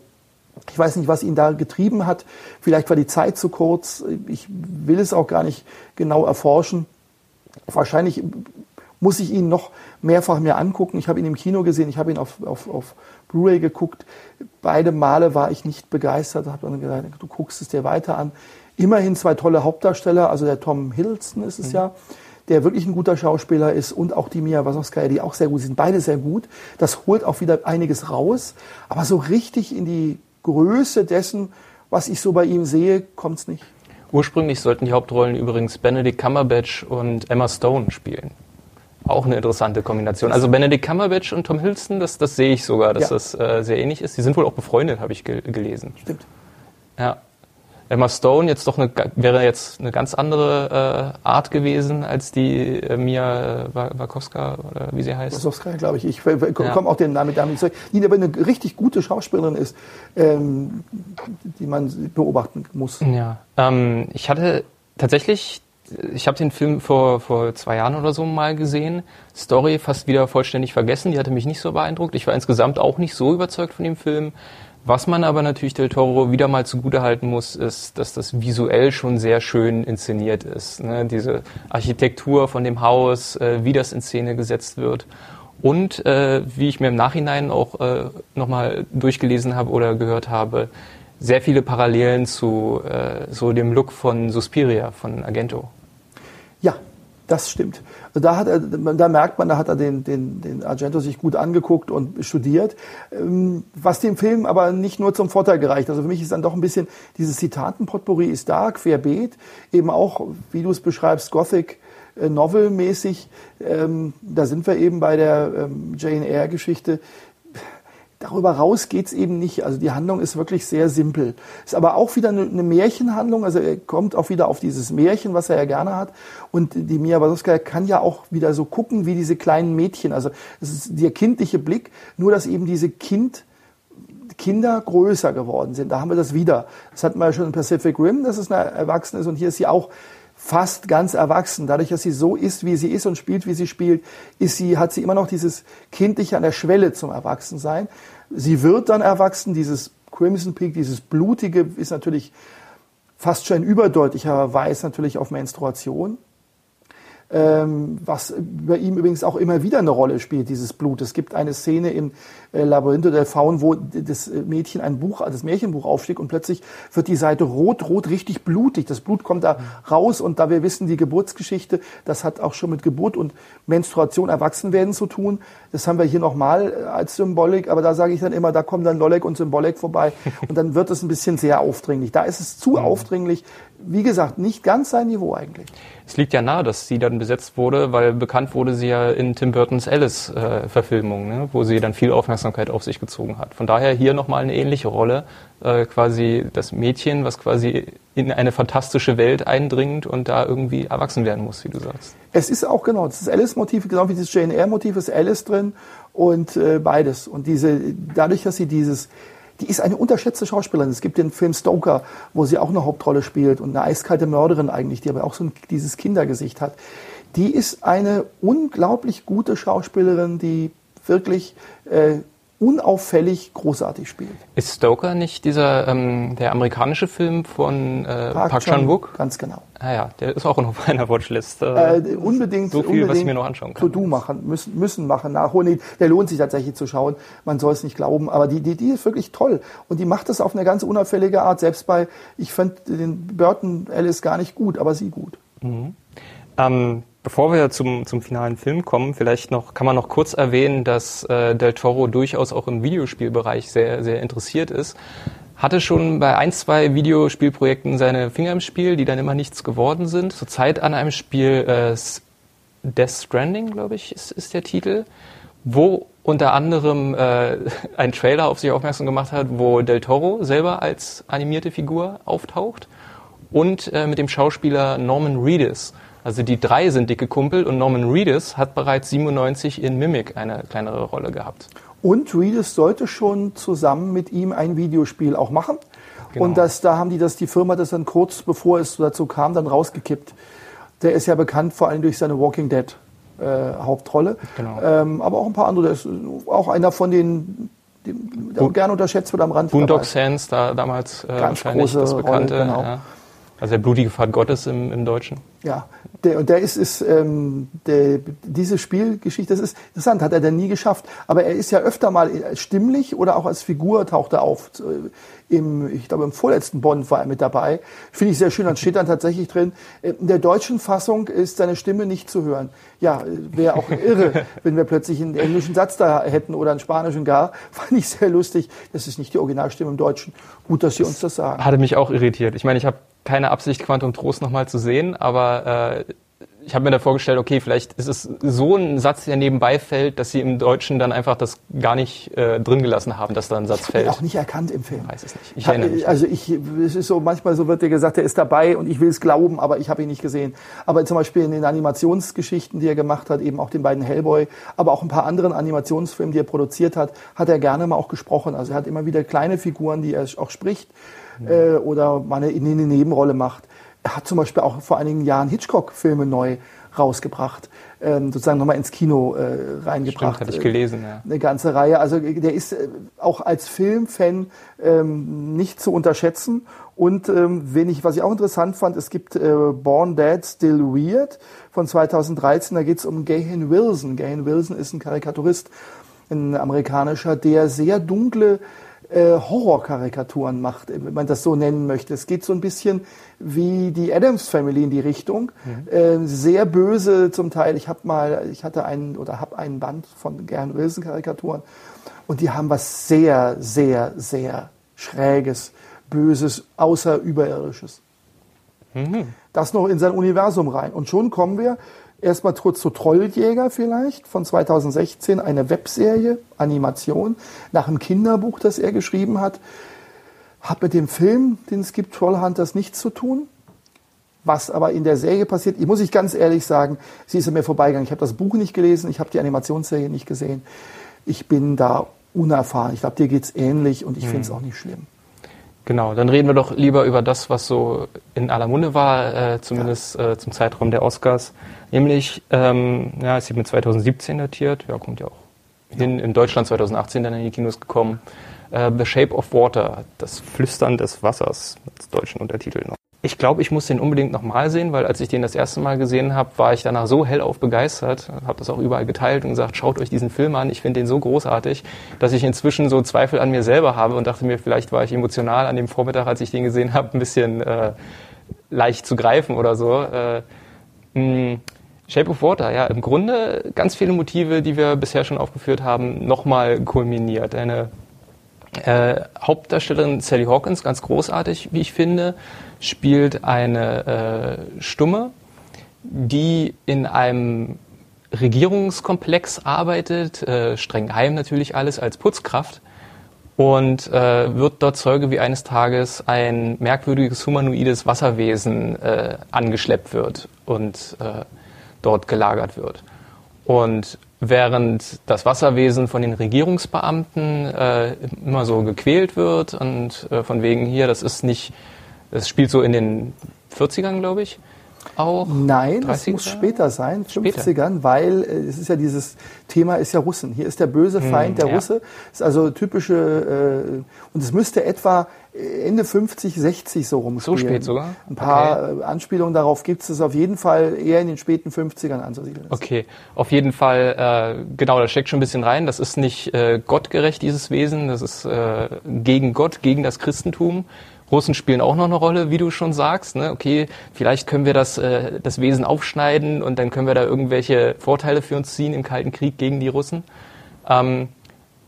Ich weiß nicht, was ihn da getrieben hat. Vielleicht war die Zeit zu kurz. Ich will es auch gar nicht genau erforschen. Wahrscheinlich muss ich ihn noch mehrfach mir angucken. Ich habe ihn im Kino gesehen, ich habe ihn auf, auf, auf Blu-ray geguckt. Beide Male war ich nicht begeistert, habe dann gesagt, du guckst es dir weiter an. Immerhin zwei tolle Hauptdarsteller, also der Tom Hiddleston ist es mhm. ja, der wirklich ein guter Schauspieler ist und auch die Mia Wasowskaja, die auch sehr gut sind, beide sehr gut. Das holt auch wieder einiges raus, aber so richtig in die Größe dessen, was ich so bei ihm sehe, kommt es nicht. Ursprünglich sollten die Hauptrollen übrigens Benedict Cumberbatch und Emma Stone spielen. Auch eine interessante Kombination. Also Benedict Cumberbatch und Tom Hiddleston, das, das sehe ich sogar, dass ja. das äh, sehr ähnlich ist. Die sind wohl auch befreundet, habe ich ge gelesen. Stimmt. Ja. Emma Stone jetzt doch eine, wäre jetzt eine ganz andere äh, Art gewesen als die äh, Mia äh, Wakowska oder wie sie heißt. Wakowska, glaube ich. Ich komme ja. auch den Namen damit zurück. Die aber eine richtig gute Schauspielerin ist, ähm, die man beobachten muss. Ja. Ähm, ich hatte tatsächlich ich habe den Film vor, vor zwei Jahren oder so mal gesehen. Story fast wieder vollständig vergessen. Die hatte mich nicht so beeindruckt. Ich war insgesamt auch nicht so überzeugt von dem Film. Was man aber natürlich Del Toro wieder mal zugutehalten muss, ist, dass das visuell schon sehr schön inszeniert ist. Ne? Diese Architektur von dem Haus, äh, wie das in Szene gesetzt wird. Und äh, wie ich mir im Nachhinein auch äh, nochmal durchgelesen habe oder gehört habe, sehr viele Parallelen zu äh, so dem Look von Suspiria, von Argento. Ja, das stimmt. Also da, hat er, da merkt man, da hat er den, den, den Argento sich gut angeguckt und studiert, ähm, was dem Film aber nicht nur zum Vorteil gereicht. Also für mich ist dann doch ein bisschen, dieses Zitatenpotpourri ist da, querbeet, eben auch, wie du es beschreibst, Gothic, äh, Novel-mäßig. Ähm, da sind wir eben bei der ähm, Jane Eyre-Geschichte darüber raus geht's eben nicht. Also die Handlung ist wirklich sehr simpel. Ist aber auch wieder eine, eine, Märchenhandlung. Also er kommt auch wieder auf dieses Märchen, was er ja gerne hat. Und die Mia Wasowska kann ja auch wieder so gucken wie diese kleinen Mädchen. Also es ist der kindliche Blick, nur dass eben diese Kind Kinder größer geworden sind. Da haben wir das wieder. Das hatten wir ja schon in Pacific Rim, dass es eine Erwachsene ist. Und hier ist sie auch fast ganz erwachsen. Dadurch, dass sie so ist, wie sie ist und spielt, wie sie spielt, ist sie, hat sie immer noch dieses Kindliche an der Schwelle zum Erwachsensein. Sie wird dann erwachsen. Dieses Crimson Peak, dieses Blutige ist natürlich fast schon ein überdeutlicher Verweis natürlich auf Menstruation ähm, was bei ihm übrigens auch immer wieder eine Rolle spielt, dieses Blut. Es gibt eine Szene im äh, Labyrintho del Faun, wo das Mädchen ein Buch, das Märchenbuch aufschlägt und plötzlich wird die Seite rot, rot, richtig blutig. Das Blut kommt da raus und da wir wissen, die Geburtsgeschichte, das hat auch schon mit Geburt und Menstruation, Erwachsenwerden zu tun. Das haben wir hier nochmal äh, als Symbolik, aber da sage ich dann immer, da kommen dann Lollek und Symbolik vorbei (laughs) und dann wird es ein bisschen sehr aufdringlich. Da ist es zu mhm. aufdringlich. Wie gesagt, nicht ganz sein Niveau eigentlich. Es liegt ja nahe, dass sie dann besetzt wurde, weil bekannt wurde sie ja in Tim Burtons Alice-Verfilmung, äh, ne, wo sie dann viel Aufmerksamkeit auf sich gezogen hat. Von daher hier nochmal eine ähnliche Rolle, äh, quasi das Mädchen, was quasi in eine fantastische Welt eindringt und da irgendwie erwachsen werden muss, wie du sagst. Es ist auch genau, das Alice-Motiv, genau wie das Jane Eyre-Motiv, ist Alice drin und äh, beides. Und diese, dadurch, dass sie dieses, die ist eine unterschätzte Schauspielerin. Es gibt den Film Stoker, wo sie auch eine Hauptrolle spielt und eine eiskalte Mörderin eigentlich, die aber auch so ein, dieses Kindergesicht hat. Die ist eine unglaublich gute Schauspielerin, die wirklich äh, unauffällig großartig spielt. Ist Stoker nicht dieser ähm, der amerikanische Film von äh, Park, Park Chan-wook? Ganz genau. Ah ja, der ist auch noch auf meiner Watchlist. Äh, unbedingt, so viel, unbedingt was ich mir noch anschauen kann. To-Do machen, müssen, müssen machen, nachholen. Nee, der lohnt sich tatsächlich zu schauen. Man soll es nicht glauben, aber die, die, die ist wirklich toll und die macht das auf eine ganz unauffällige Art. Selbst bei, ich fand den Burton Alice gar nicht gut, aber sie gut. Mhm. Ähm, Bevor wir zum, zum finalen Film kommen, vielleicht noch, kann man noch kurz erwähnen, dass äh, Del Toro durchaus auch im Videospielbereich sehr, sehr interessiert ist. Hatte schon bei ein, zwei Videospielprojekten seine Finger im Spiel, die dann immer nichts geworden sind. Zurzeit an einem Spiel äh, Death Stranding, glaube ich, ist, ist der Titel, wo unter anderem äh, (laughs) ein Trailer auf sich aufmerksam gemacht hat, wo Del Toro selber als animierte Figur auftaucht und äh, mit dem Schauspieler Norman Reedus. Also die drei sind dicke Kumpel und Norman Reedus hat bereits 97 in Mimic eine kleinere Rolle gehabt. Und Reedus sollte schon zusammen mit ihm ein Videospiel auch machen. Genau. Und das, da haben die das, die Firma das dann kurz bevor es dazu kam, dann rausgekippt. Der ist ja bekannt vor allem durch seine Walking Dead äh, Hauptrolle. Genau. Ähm, aber auch ein paar andere. Der ist auch einer von den, der gerne unterschätzt wird am Rand. Boondock Sands, da damals äh, Ganz wahrscheinlich große das Bekannte. Rolle, genau. ja. Also der blutige Pfad Gottes im, im Deutschen. Ja, der, und der ist, ist ähm, der, diese Spielgeschichte, das ist interessant, hat er denn nie geschafft. Aber er ist ja öfter mal stimmlich oder auch als Figur taucht er auf. Im, ich glaube, im vorletzten Bond war er mit dabei. Finde ich sehr schön, dann steht dann tatsächlich drin, in der deutschen Fassung ist seine Stimme nicht zu hören. Ja, wäre auch irre, (laughs) wenn wir plötzlich einen englischen Satz da hätten oder einen spanischen gar. (laughs) Fand ich sehr lustig. Das ist nicht die Originalstimme im Deutschen. Gut, dass Sie uns das sagen. Hatte mich auch irritiert. Ich meine, ich habe keine Absicht, Quantum Trost nochmal zu sehen, aber äh, ich habe mir da vorgestellt, okay, vielleicht ist es so ein Satz, der nebenbei fällt, dass sie im Deutschen dann einfach das gar nicht äh, drin gelassen haben, dass da ein Satz ich fällt. Auch nicht erkannt im Film. Ich weiß es nicht. Ich erinnere mich. Also ich, es ist so, manchmal so wird dir gesagt, er ist dabei und ich will es glauben, aber ich habe ihn nicht gesehen. Aber zum Beispiel in den Animationsgeschichten, die er gemacht hat, eben auch den beiden Hellboy, aber auch ein paar anderen Animationsfilmen, die er produziert hat, hat er gerne mal auch gesprochen. Also er hat immer wieder kleine Figuren, die er auch spricht äh, oder mal eine, eine Nebenrolle macht. Er hat zum Beispiel auch vor einigen Jahren Hitchcock-Filme neu rausgebracht, ähm, sozusagen nochmal ins Kino äh, reingebracht. Stimmt, hatte ich gelesen, ja. Eine ganze Reihe. Also der ist äh, auch als Filmfan ähm, nicht zu unterschätzen. Und ähm, wenn ich, was ich auch interessant fand, es gibt äh, Born Dead Still Weird von 2013, da geht es um Gahan Wilson. Gahan Wilson ist ein Karikaturist, ein amerikanischer, der sehr dunkle äh, Horrorkarikaturen macht, wenn man das so nennen möchte. Es geht so ein bisschen wie die Adams Family in die Richtung. Mhm. Äh, sehr böse zum Teil. Ich habe mal, ich hatte einen oder habe einen Band von Gern Wilson Karikaturen und die haben was sehr, sehr, sehr schräges, böses, außerirdisches. Mhm. Das noch in sein Universum rein. Und schon kommen wir Erstmal kurz zu Trolljäger vielleicht von 2016, eine Webserie, Animation, nach einem Kinderbuch, das er geschrieben hat. Hat mit dem Film, den es gibt, Trollhunters, nichts zu tun. Was aber in der Serie passiert, ich muss ich ganz ehrlich sagen, sie ist an mir vorbeigegangen. Ich habe das Buch nicht gelesen, ich habe die Animationsserie nicht gesehen. Ich bin da unerfahren. Ich glaube, dir geht's ähnlich und ich mhm. finde es auch nicht schlimm. Genau, dann reden wir doch lieber über das, was so in aller Munde war, äh, zumindest ja. äh, zum Zeitraum der Oscars. Nämlich, ähm, ja, ist mit 2017 datiert, ja, kommt ja auch hin, in Deutschland 2018 dann in die Kinos gekommen. Äh, The Shape of Water, das Flüstern des Wassers, als deutschen Untertitel noch. Ich glaube, ich muss den unbedingt nochmal sehen, weil als ich den das erste Mal gesehen habe, war ich danach so hellauf begeistert, habe das auch überall geteilt und gesagt, schaut euch diesen Film an, ich finde den so großartig, dass ich inzwischen so Zweifel an mir selber habe und dachte mir, vielleicht war ich emotional an dem Vormittag, als ich den gesehen habe, ein bisschen äh, leicht zu greifen oder so. Äh, mh, Shape of Water, ja, im Grunde ganz viele Motive, die wir bisher schon aufgeführt haben, nochmal kulminiert. Eine äh, Hauptdarstellerin Sally Hawkins, ganz großartig, wie ich finde, spielt eine äh, Stumme, die in einem Regierungskomplex arbeitet, äh, streng geheim natürlich alles als Putzkraft und äh, wird dort Zeuge, wie eines Tages ein merkwürdiges humanoides Wasserwesen äh, angeschleppt wird und äh, dort gelagert wird. Und während das Wasserwesen von den Regierungsbeamten äh, immer so gequält wird und äh, von wegen hier, das ist nicht, das spielt so in den 40ern, glaube ich, auch? Nein, das muss später sein, 50ern, weil äh, es ist ja dieses Thema ist ja Russen. Hier ist der böse hm, Feind hm, der ja. Russe. Ist also typische äh, und es müsste etwa Ende 50, 60 so rumspielen. So spät sogar? Ein paar okay. Äh, Anspielungen darauf gibt es. auf jeden Fall eher in den späten 50ern anzusiedeln. Okay, auf jeden Fall, äh, genau, da steckt schon ein bisschen rein. Das ist nicht äh, gottgerecht, dieses Wesen. Das ist äh, gegen Gott, gegen das Christentum. Russen spielen auch noch eine Rolle, wie du schon sagst. Ne? Okay, vielleicht können wir das, äh, das Wesen aufschneiden und dann können wir da irgendwelche Vorteile für uns ziehen im Kalten Krieg gegen die Russen. Ähm,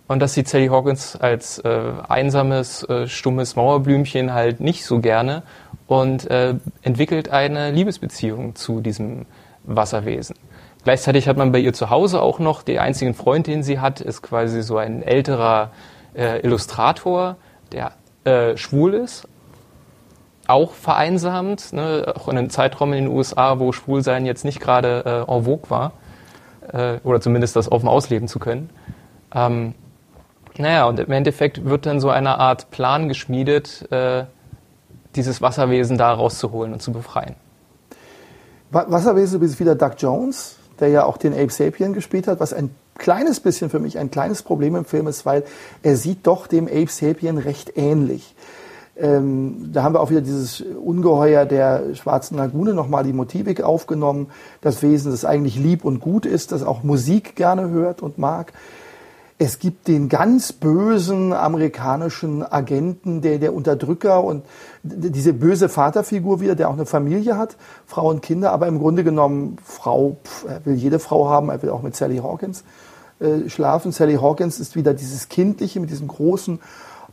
und das sieht Sally Hawkins als äh, einsames, äh, stummes Mauerblümchen halt nicht so gerne und äh, entwickelt eine Liebesbeziehung zu diesem Wasserwesen. Gleichzeitig hat man bei ihr zu Hause auch noch, den einzigen Freund, den sie hat, ist quasi so ein älterer äh, Illustrator, der äh, schwul ist, auch vereinsamt, ne, auch in einem Zeitraum in den USA, wo Schwulsein jetzt nicht gerade äh, en vogue war, äh, oder zumindest das offen ausleben zu können. Ähm, naja, und im Endeffekt wird dann so eine Art Plan geschmiedet, äh, dieses Wasserwesen da rauszuholen und zu befreien. Wasserwesen ist wieder Doug Jones, der ja auch den Ape Sapien gespielt hat, was ein kleines bisschen für mich ein kleines Problem im Film ist, weil er sieht doch dem Ape Sapien recht ähnlich. Ähm, da haben wir auch wieder dieses Ungeheuer der Schwarzen Lagune nochmal die Motivik aufgenommen. Das Wesen, das eigentlich lieb und gut ist, das auch Musik gerne hört und mag. Es gibt den ganz bösen amerikanischen Agenten, der, der Unterdrücker und diese böse Vaterfigur wieder, der auch eine Familie hat, Frau und Kinder, aber im Grunde genommen Frau, pff, er will jede Frau haben, er will auch mit Sally Hawkins äh, schlafen. Sally Hawkins ist wieder dieses Kindliche mit diesen großen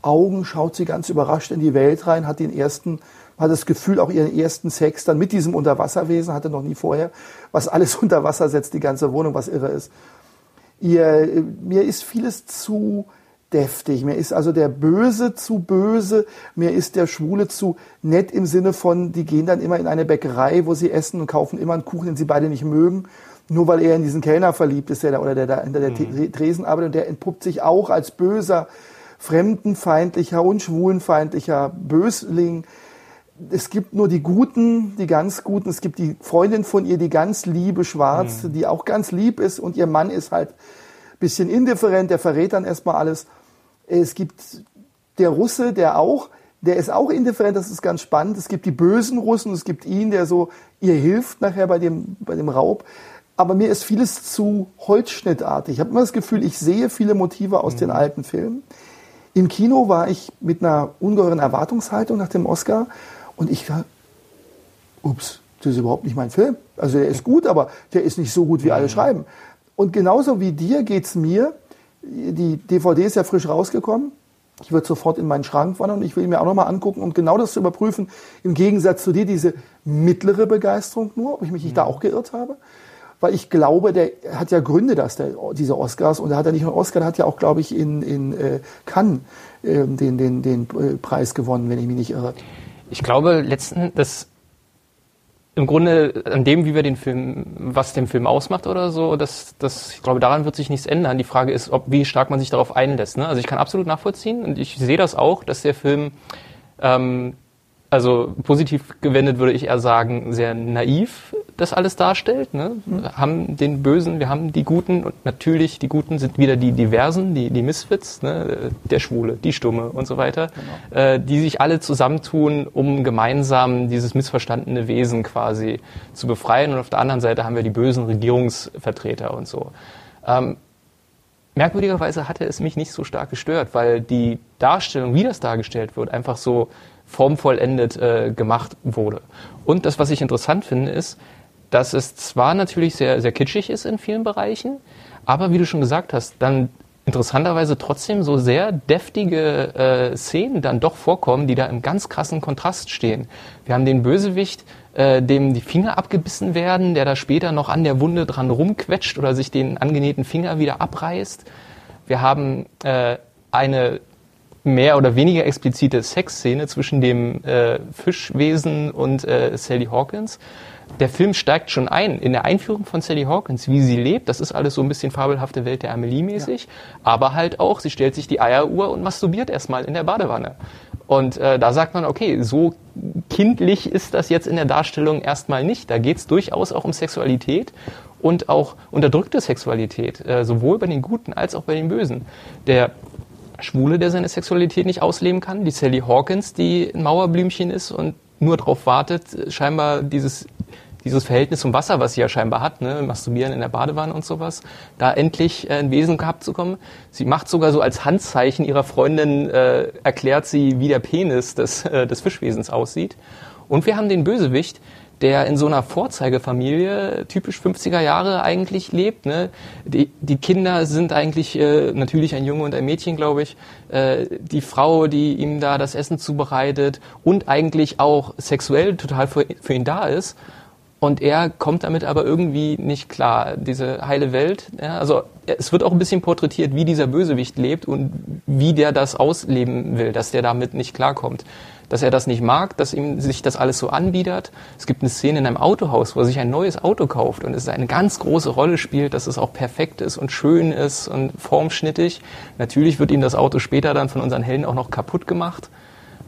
Augen, schaut sie ganz überrascht in die Welt rein, hat den ersten, hat das Gefühl, auch ihren ersten Sex dann mit diesem Unterwasserwesen, hatte noch nie vorher, was alles (laughs) unter Wasser setzt, die ganze Wohnung, was irre ist. Ihr, mir ist vieles zu deftig. Mir ist also der Böse zu böse. Mir ist der Schwule zu nett im Sinne von, die gehen dann immer in eine Bäckerei, wo sie essen und kaufen immer einen Kuchen, den sie beide nicht mögen. Nur weil er in diesen Kellner verliebt ist, der da, oder der da hinter der mhm. Tresen arbeitet und der entpuppt sich auch als böser, fremdenfeindlicher und schwulenfeindlicher Bösling es gibt nur die Guten, die ganz Guten. Es gibt die Freundin von ihr, die ganz liebe Schwarz, mhm. die auch ganz lieb ist und ihr Mann ist halt bisschen indifferent, der verrät dann erstmal alles. Es gibt der Russe, der auch, der ist auch indifferent, das ist ganz spannend. Es gibt die bösen Russen, es gibt ihn, der so ihr hilft nachher bei dem, bei dem Raub. Aber mir ist vieles zu holzschnittartig. Ich habe immer das Gefühl, ich sehe viele Motive aus mhm. den alten Filmen. Im Kino war ich mit einer ungeheuren Erwartungshaltung nach dem Oscar und ich war, ups, das ist überhaupt nicht mein Film. Also der ist gut, aber der ist nicht so gut, wie alle schreiben. Und genauso wie dir geht's mir. Die DVD ist ja frisch rausgekommen. Ich würde sofort in meinen Schrank wandern und ich will ihn mir auch nochmal angucken, um genau das zu überprüfen. Im Gegensatz zu dir diese mittlere Begeisterung nur, ob ich mich nicht da auch geirrt habe. Weil ich glaube, der hat ja Gründe, dass der diese Oscars, und er hat ja nicht nur Oscar, der hat ja auch, glaube ich, in, in äh, Cannes äh, den, den, den äh, Preis gewonnen, wenn ich mich nicht irre. Ich glaube letzten, dass im Grunde an dem, wie wir den Film, was den Film ausmacht oder so, das, das, ich glaube, daran wird sich nichts ändern. Die Frage ist, ob, wie stark man sich darauf einlässt. Ne? Also ich kann absolut nachvollziehen und ich sehe das auch, dass der Film Ähm, also positiv gewendet würde ich eher sagen, sehr naiv das alles darstellt. Ne? Wir mhm. haben den Bösen, wir haben die Guten und natürlich die Guten sind wieder die Diversen, die, die Misfits, ne? der Schwule, die Stumme und so weiter, genau. äh, die sich alle zusammentun, um gemeinsam dieses missverstandene Wesen quasi zu befreien. Und auf der anderen Seite haben wir die bösen Regierungsvertreter und so. Ähm, merkwürdigerweise hatte es mich nicht so stark gestört, weil die Darstellung, wie das dargestellt wird, einfach so formvollendet äh, gemacht wurde. Und das, was ich interessant finde, ist, dass es zwar natürlich sehr, sehr kitschig ist in vielen Bereichen, aber wie du schon gesagt hast, dann interessanterweise trotzdem so sehr deftige äh, Szenen dann doch vorkommen, die da im ganz krassen Kontrast stehen. Wir haben den Bösewicht, äh, dem die Finger abgebissen werden, der da später noch an der Wunde dran rumquetscht oder sich den angenähten Finger wieder abreißt. Wir haben äh, eine mehr oder weniger explizite Sexszene zwischen dem äh, Fischwesen und äh, Sally Hawkins. Der Film steigt schon ein in der Einführung von Sally Hawkins, wie sie lebt. Das ist alles so ein bisschen fabelhafte Welt der Amelie mäßig. Ja. Aber halt auch, sie stellt sich die Eieruhr und masturbiert erstmal in der Badewanne. Und äh, da sagt man, okay, so kindlich ist das jetzt in der Darstellung erstmal nicht. Da geht es durchaus auch um Sexualität und auch unterdrückte Sexualität, äh, sowohl bei den Guten als auch bei den Bösen. Der Schwule, der seine Sexualität nicht ausleben kann, die Sally Hawkins, die ein Mauerblümchen ist und nur darauf wartet, scheinbar dieses, dieses Verhältnis zum Wasser, was sie ja scheinbar hat, ne, masturbieren in der Badewanne und sowas, da endlich äh, ein Wesen gehabt zu kommen. Sie macht sogar so als Handzeichen ihrer Freundin, äh, erklärt sie, wie der Penis des, äh, des Fischwesens aussieht. Und wir haben den Bösewicht, der in so einer Vorzeigefamilie, typisch 50er Jahre eigentlich lebt. Ne? Die, die Kinder sind eigentlich äh, natürlich ein Junge und ein Mädchen, glaube ich. Äh, die Frau, die ihm da das Essen zubereitet und eigentlich auch sexuell total für, für ihn da ist. Und er kommt damit aber irgendwie nicht klar. Diese heile Welt, ja, also es wird auch ein bisschen porträtiert, wie dieser Bösewicht lebt und wie der das ausleben will, dass der damit nicht klarkommt dass er das nicht mag, dass ihm sich das alles so anbietet. Es gibt eine Szene in einem Autohaus, wo er sich ein neues Auto kauft und es eine ganz große Rolle spielt, dass es auch perfekt ist und schön ist und formschnittig. Natürlich wird ihm das Auto später dann von unseren Helden auch noch kaputt gemacht.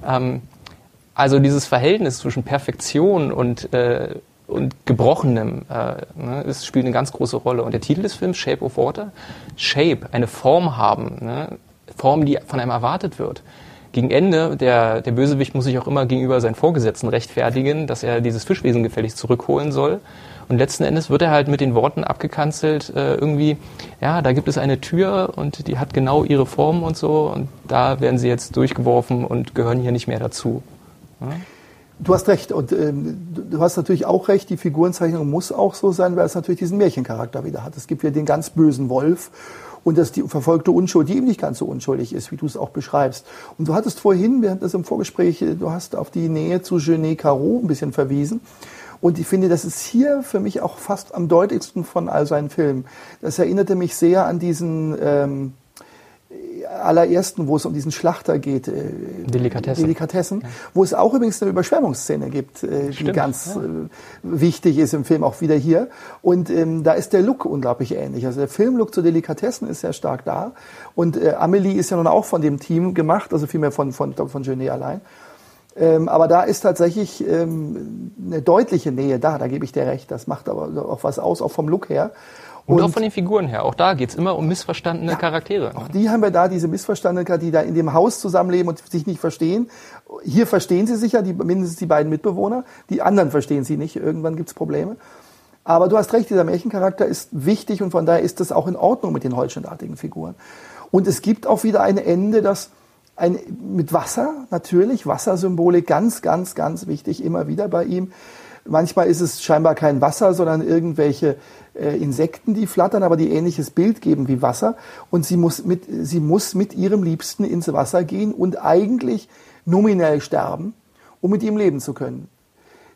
Ähm, also dieses Verhältnis zwischen Perfektion und äh, und Gebrochenem. Äh, ne, es spielt eine ganz große Rolle. Und der Titel des Films, Shape of Water, Shape, eine Form haben, ne, Form, die von einem erwartet wird gegen Ende, der, der Bösewicht muss sich auch immer gegenüber seinen Vorgesetzten rechtfertigen, dass er dieses Fischwesen gefälligst zurückholen soll. Und letzten Endes wird er halt mit den Worten abgekanzelt, äh, irgendwie, ja, da gibt es eine Tür und die hat genau ihre Form und so und da werden sie jetzt durchgeworfen und gehören hier nicht mehr dazu. Ja? Du hast recht und ähm, du hast natürlich auch recht, die Figurenzeichnung muss auch so sein, weil es natürlich diesen Märchencharakter wieder hat. Es gibt ja den ganz bösen Wolf und dass die verfolgte Unschuld, die eben nicht ganz so unschuldig ist, wie du es auch beschreibst. Und du hattest vorhin, wir hatten das im Vorgespräch, du hast auf die Nähe zu Genet Caro ein bisschen verwiesen. Und ich finde, das ist hier für mich auch fast am deutlichsten von all seinen Filmen. Das erinnerte mich sehr an diesen ähm, allerersten, wo es um diesen Schlachter geht. Äh, Delikatessen. Delikatessen. Ja. Wo es auch übrigens eine Überschwemmungsszene gibt, äh, Stimmt, die ganz ja. äh, wichtig ist im Film, auch wieder hier. Und ähm, da ist der Look unglaublich ähnlich. Also der Filmlook zu Delikatessen ist sehr stark da. Und äh, Amelie ist ja nun auch von dem Team gemacht, also vielmehr von, von, von Genet allein. Ähm, aber da ist tatsächlich ähm, eine deutliche Nähe da, da gebe ich dir recht. Das macht aber auch was aus, auch vom Look her. Und, und auch von den Figuren her. Auch da geht es immer um missverstandene ja, Charaktere. Auch die haben wir da, diese missverstandenen Charaktere, die da in dem Haus zusammenleben und sich nicht verstehen. Hier verstehen sie sich ja, die, mindestens die beiden Mitbewohner. Die anderen verstehen sie nicht. Irgendwann gibt es Probleme. Aber du hast recht, dieser Märchencharakter ist wichtig und von daher ist das auch in Ordnung mit den holzschnittartigen Figuren. Und es gibt auch wieder ein Ende, das ein, mit Wasser, natürlich, Wassersymbolik, ganz, ganz, ganz wichtig, immer wieder bei ihm. Manchmal ist es scheinbar kein Wasser, sondern irgendwelche äh, Insekten, die flattern, aber die ähnliches Bild geben wie Wasser. Und sie muss mit, sie muss mit ihrem Liebsten ins Wasser gehen und eigentlich nominell sterben, um mit ihm leben zu können.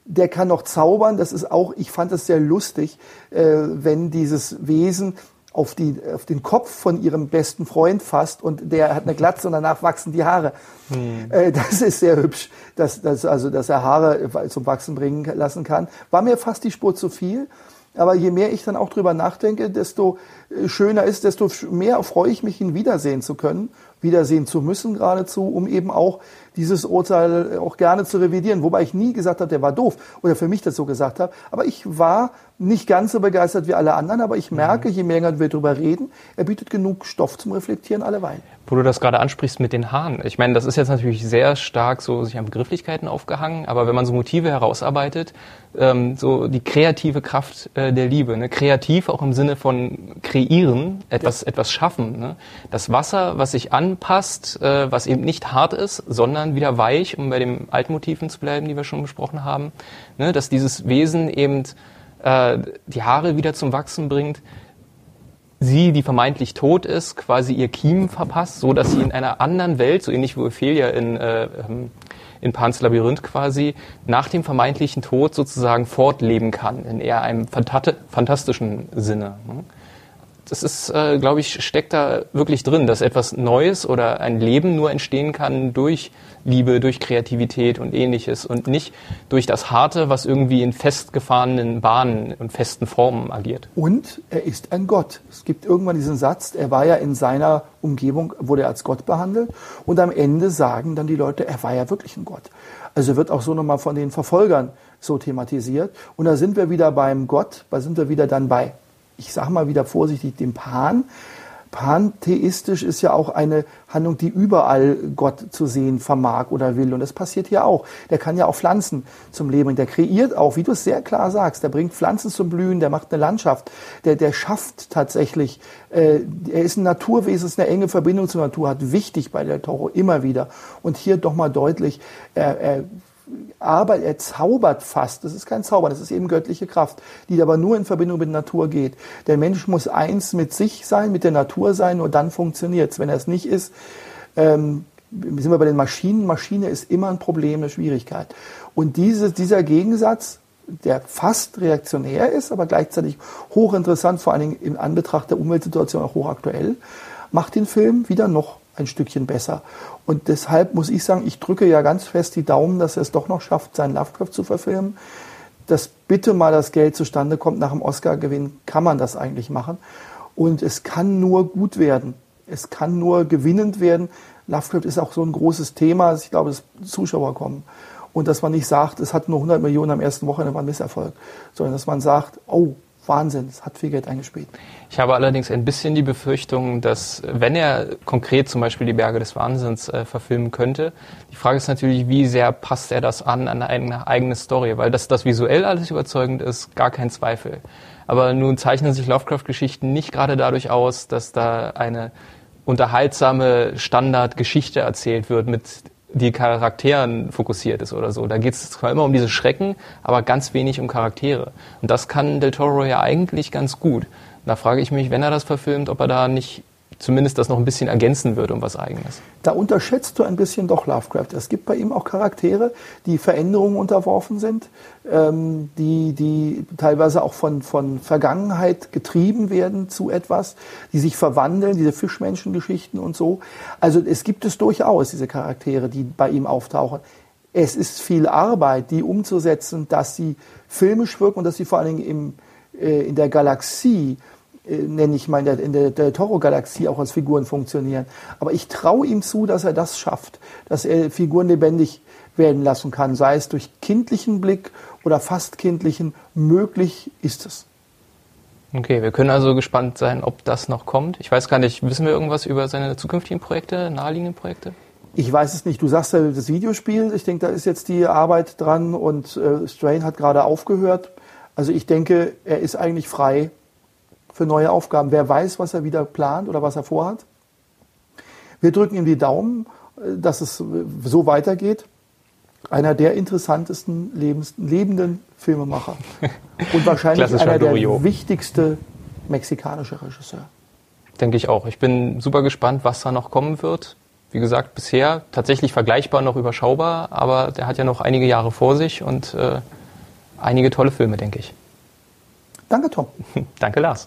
Der kann noch zaubern, das ist auch, ich fand das sehr lustig, äh, wenn dieses Wesen auf, die, auf den Kopf von ihrem besten Freund fasst und der hat eine Glatze und danach wachsen die Haare. Hm. Äh, das ist sehr hübsch, dass, dass, also, dass er Haare zum Wachsen bringen lassen kann. War mir fast die Spur zu viel. Aber je mehr ich dann auch drüber nachdenke, desto äh, schöner ist, desto mehr freue ich mich, ihn wiedersehen zu können. wiedersehen zu müssen geradezu, um eben auch dieses Urteil auch gerne zu revidieren. Wobei ich nie gesagt habe, der war doof oder für mich das so gesagt habe. Aber ich war nicht ganz so begeistert wie alle anderen, aber ich merke, je mehr wir darüber reden, er bietet genug Stoff zum Reflektieren alleweil. Wo du das gerade ansprichst mit den Haaren. Ich meine, das ist jetzt natürlich sehr stark so sich an Begrifflichkeiten aufgehangen, aber wenn man so Motive herausarbeitet, ähm, so die kreative Kraft äh, der Liebe, ne? kreativ auch im Sinne von kreieren, etwas, ja. etwas schaffen. Ne? Das Wasser, was sich anpasst, äh, was eben nicht hart ist, sondern wieder weich, um bei den Altmotiven zu bleiben, die wir schon besprochen haben, ne? dass dieses Wesen eben äh, die Haare wieder zum Wachsen bringt, sie, die vermeintlich tot ist, quasi ihr Kiemen verpasst, so dass sie in einer anderen Welt, so ähnlich wie Ophelia in, äh, ähm, in Pans Labyrinth quasi, nach dem vermeintlichen Tod sozusagen fortleben kann, in eher einem fantastischen Sinne. Ne? Das ist, äh, glaube ich, steckt da wirklich drin, dass etwas Neues oder ein Leben nur entstehen kann durch Liebe, durch Kreativität und ähnliches und nicht durch das Harte, was irgendwie in festgefahrenen Bahnen und festen Formen agiert. Und er ist ein Gott. Es gibt irgendwann diesen Satz, er war ja in seiner Umgebung, wurde er als Gott behandelt und am Ende sagen dann die Leute, er war ja wirklich ein Gott. Also wird auch so nochmal von den Verfolgern so thematisiert. Und da sind wir wieder beim Gott, da sind wir wieder dann bei ich sage mal wieder vorsichtig, dem Pan. Pantheistisch ist ja auch eine Handlung, die überall Gott zu sehen vermag oder will. Und das passiert hier auch. Der kann ja auch Pflanzen zum Leben bringen. Der kreiert auch, wie du es sehr klar sagst, der bringt Pflanzen zum Blühen, der macht eine Landschaft, der, der schafft tatsächlich, äh, er ist ein Naturwesen, ist eine enge Verbindung zur Natur, hat wichtig bei der Toro immer wieder. Und hier doch mal deutlich, er, er aber er zaubert fast. Das ist kein Zauber, das ist eben göttliche Kraft, die aber nur in Verbindung mit Natur geht. Der Mensch muss eins mit sich sein, mit der Natur sein, nur dann funktioniert es. Wenn er es nicht ist, ähm, sind wir bei den Maschinen. Maschine ist immer ein Problem, eine Schwierigkeit. Und diese, dieser Gegensatz, der fast reaktionär ist, aber gleichzeitig hochinteressant, vor allen Dingen in Anbetracht der Umweltsituation auch hochaktuell, macht den Film wieder noch ein Stückchen besser. Und deshalb muss ich sagen, ich drücke ja ganz fest die Daumen, dass er es doch noch schafft, seinen Lovecraft zu verfilmen. Dass bitte mal das Geld zustande kommt nach dem Oscar-Gewinn, kann man das eigentlich machen. Und es kann nur gut werden. Es kann nur gewinnend werden. Lovecraft ist auch so ein großes Thema, ich glaube, dass Zuschauer kommen. Und dass man nicht sagt, es hat nur 100 Millionen am ersten Wochenende, war ein Misserfolg. Sondern dass man sagt, oh, Wahnsinn, es hat viel Geld eingespielt. Ich habe allerdings ein bisschen die Befürchtung, dass wenn er konkret zum Beispiel die Berge des Wahnsinns äh, verfilmen könnte, die Frage ist natürlich, wie sehr passt er das an an eine eigene Story, weil dass das visuell alles überzeugend ist, gar kein Zweifel. Aber nun zeichnen sich Lovecraft-Geschichten nicht gerade dadurch aus, dass da eine unterhaltsame Standardgeschichte erzählt wird mit die Charakteren fokussiert ist oder so. Da geht es zwar immer um diese Schrecken, aber ganz wenig um Charaktere. Und das kann Del Toro ja eigentlich ganz gut. Da frage ich mich, wenn er das verfilmt, ob er da nicht zumindest das noch ein bisschen ergänzen würde um was Eigenes. Da unterschätzt du ein bisschen doch Lovecraft. Es gibt bei ihm auch Charaktere, die Veränderungen unterworfen sind, ähm, die, die teilweise auch von, von Vergangenheit getrieben werden zu etwas, die sich verwandeln, diese Fischmenschengeschichten und so. Also es gibt es durchaus, diese Charaktere, die bei ihm auftauchen. Es ist viel Arbeit, die umzusetzen, dass sie filmisch wirken und dass sie vor allen Dingen im, äh, in der Galaxie nenne ich mal, in der, in der, der Toro-Galaxie auch als Figuren funktionieren. Aber ich traue ihm zu, dass er das schafft, dass er Figuren lebendig werden lassen kann, sei es durch kindlichen Blick oder fast kindlichen. Möglich ist es. Okay, wir können also gespannt sein, ob das noch kommt. Ich weiß gar nicht, wissen wir irgendwas über seine zukünftigen Projekte, naheliegenden Projekte? Ich weiß es nicht. Du sagst ja das Videospiel. Ich denke, da ist jetzt die Arbeit dran und äh, Strain hat gerade aufgehört. Also ich denke, er ist eigentlich frei, für neue Aufgaben. Wer weiß, was er wieder plant oder was er vorhat. Wir drücken ihm die Daumen, äh, dass es so weitergeht. Einer der interessantesten lebens, lebenden Filmemacher. (laughs) Und wahrscheinlich einer der wichtigste mexikanische Regisseur. Denke ich auch. Ich bin super gespannt, was da noch kommen wird. Wie gesagt, bisher tatsächlich vergleichbar noch überschaubar, aber der hat ja noch einige Jahre vor sich und äh, einige tolle Filme, denke ich. Danke, Tom. (laughs) Danke, Lars.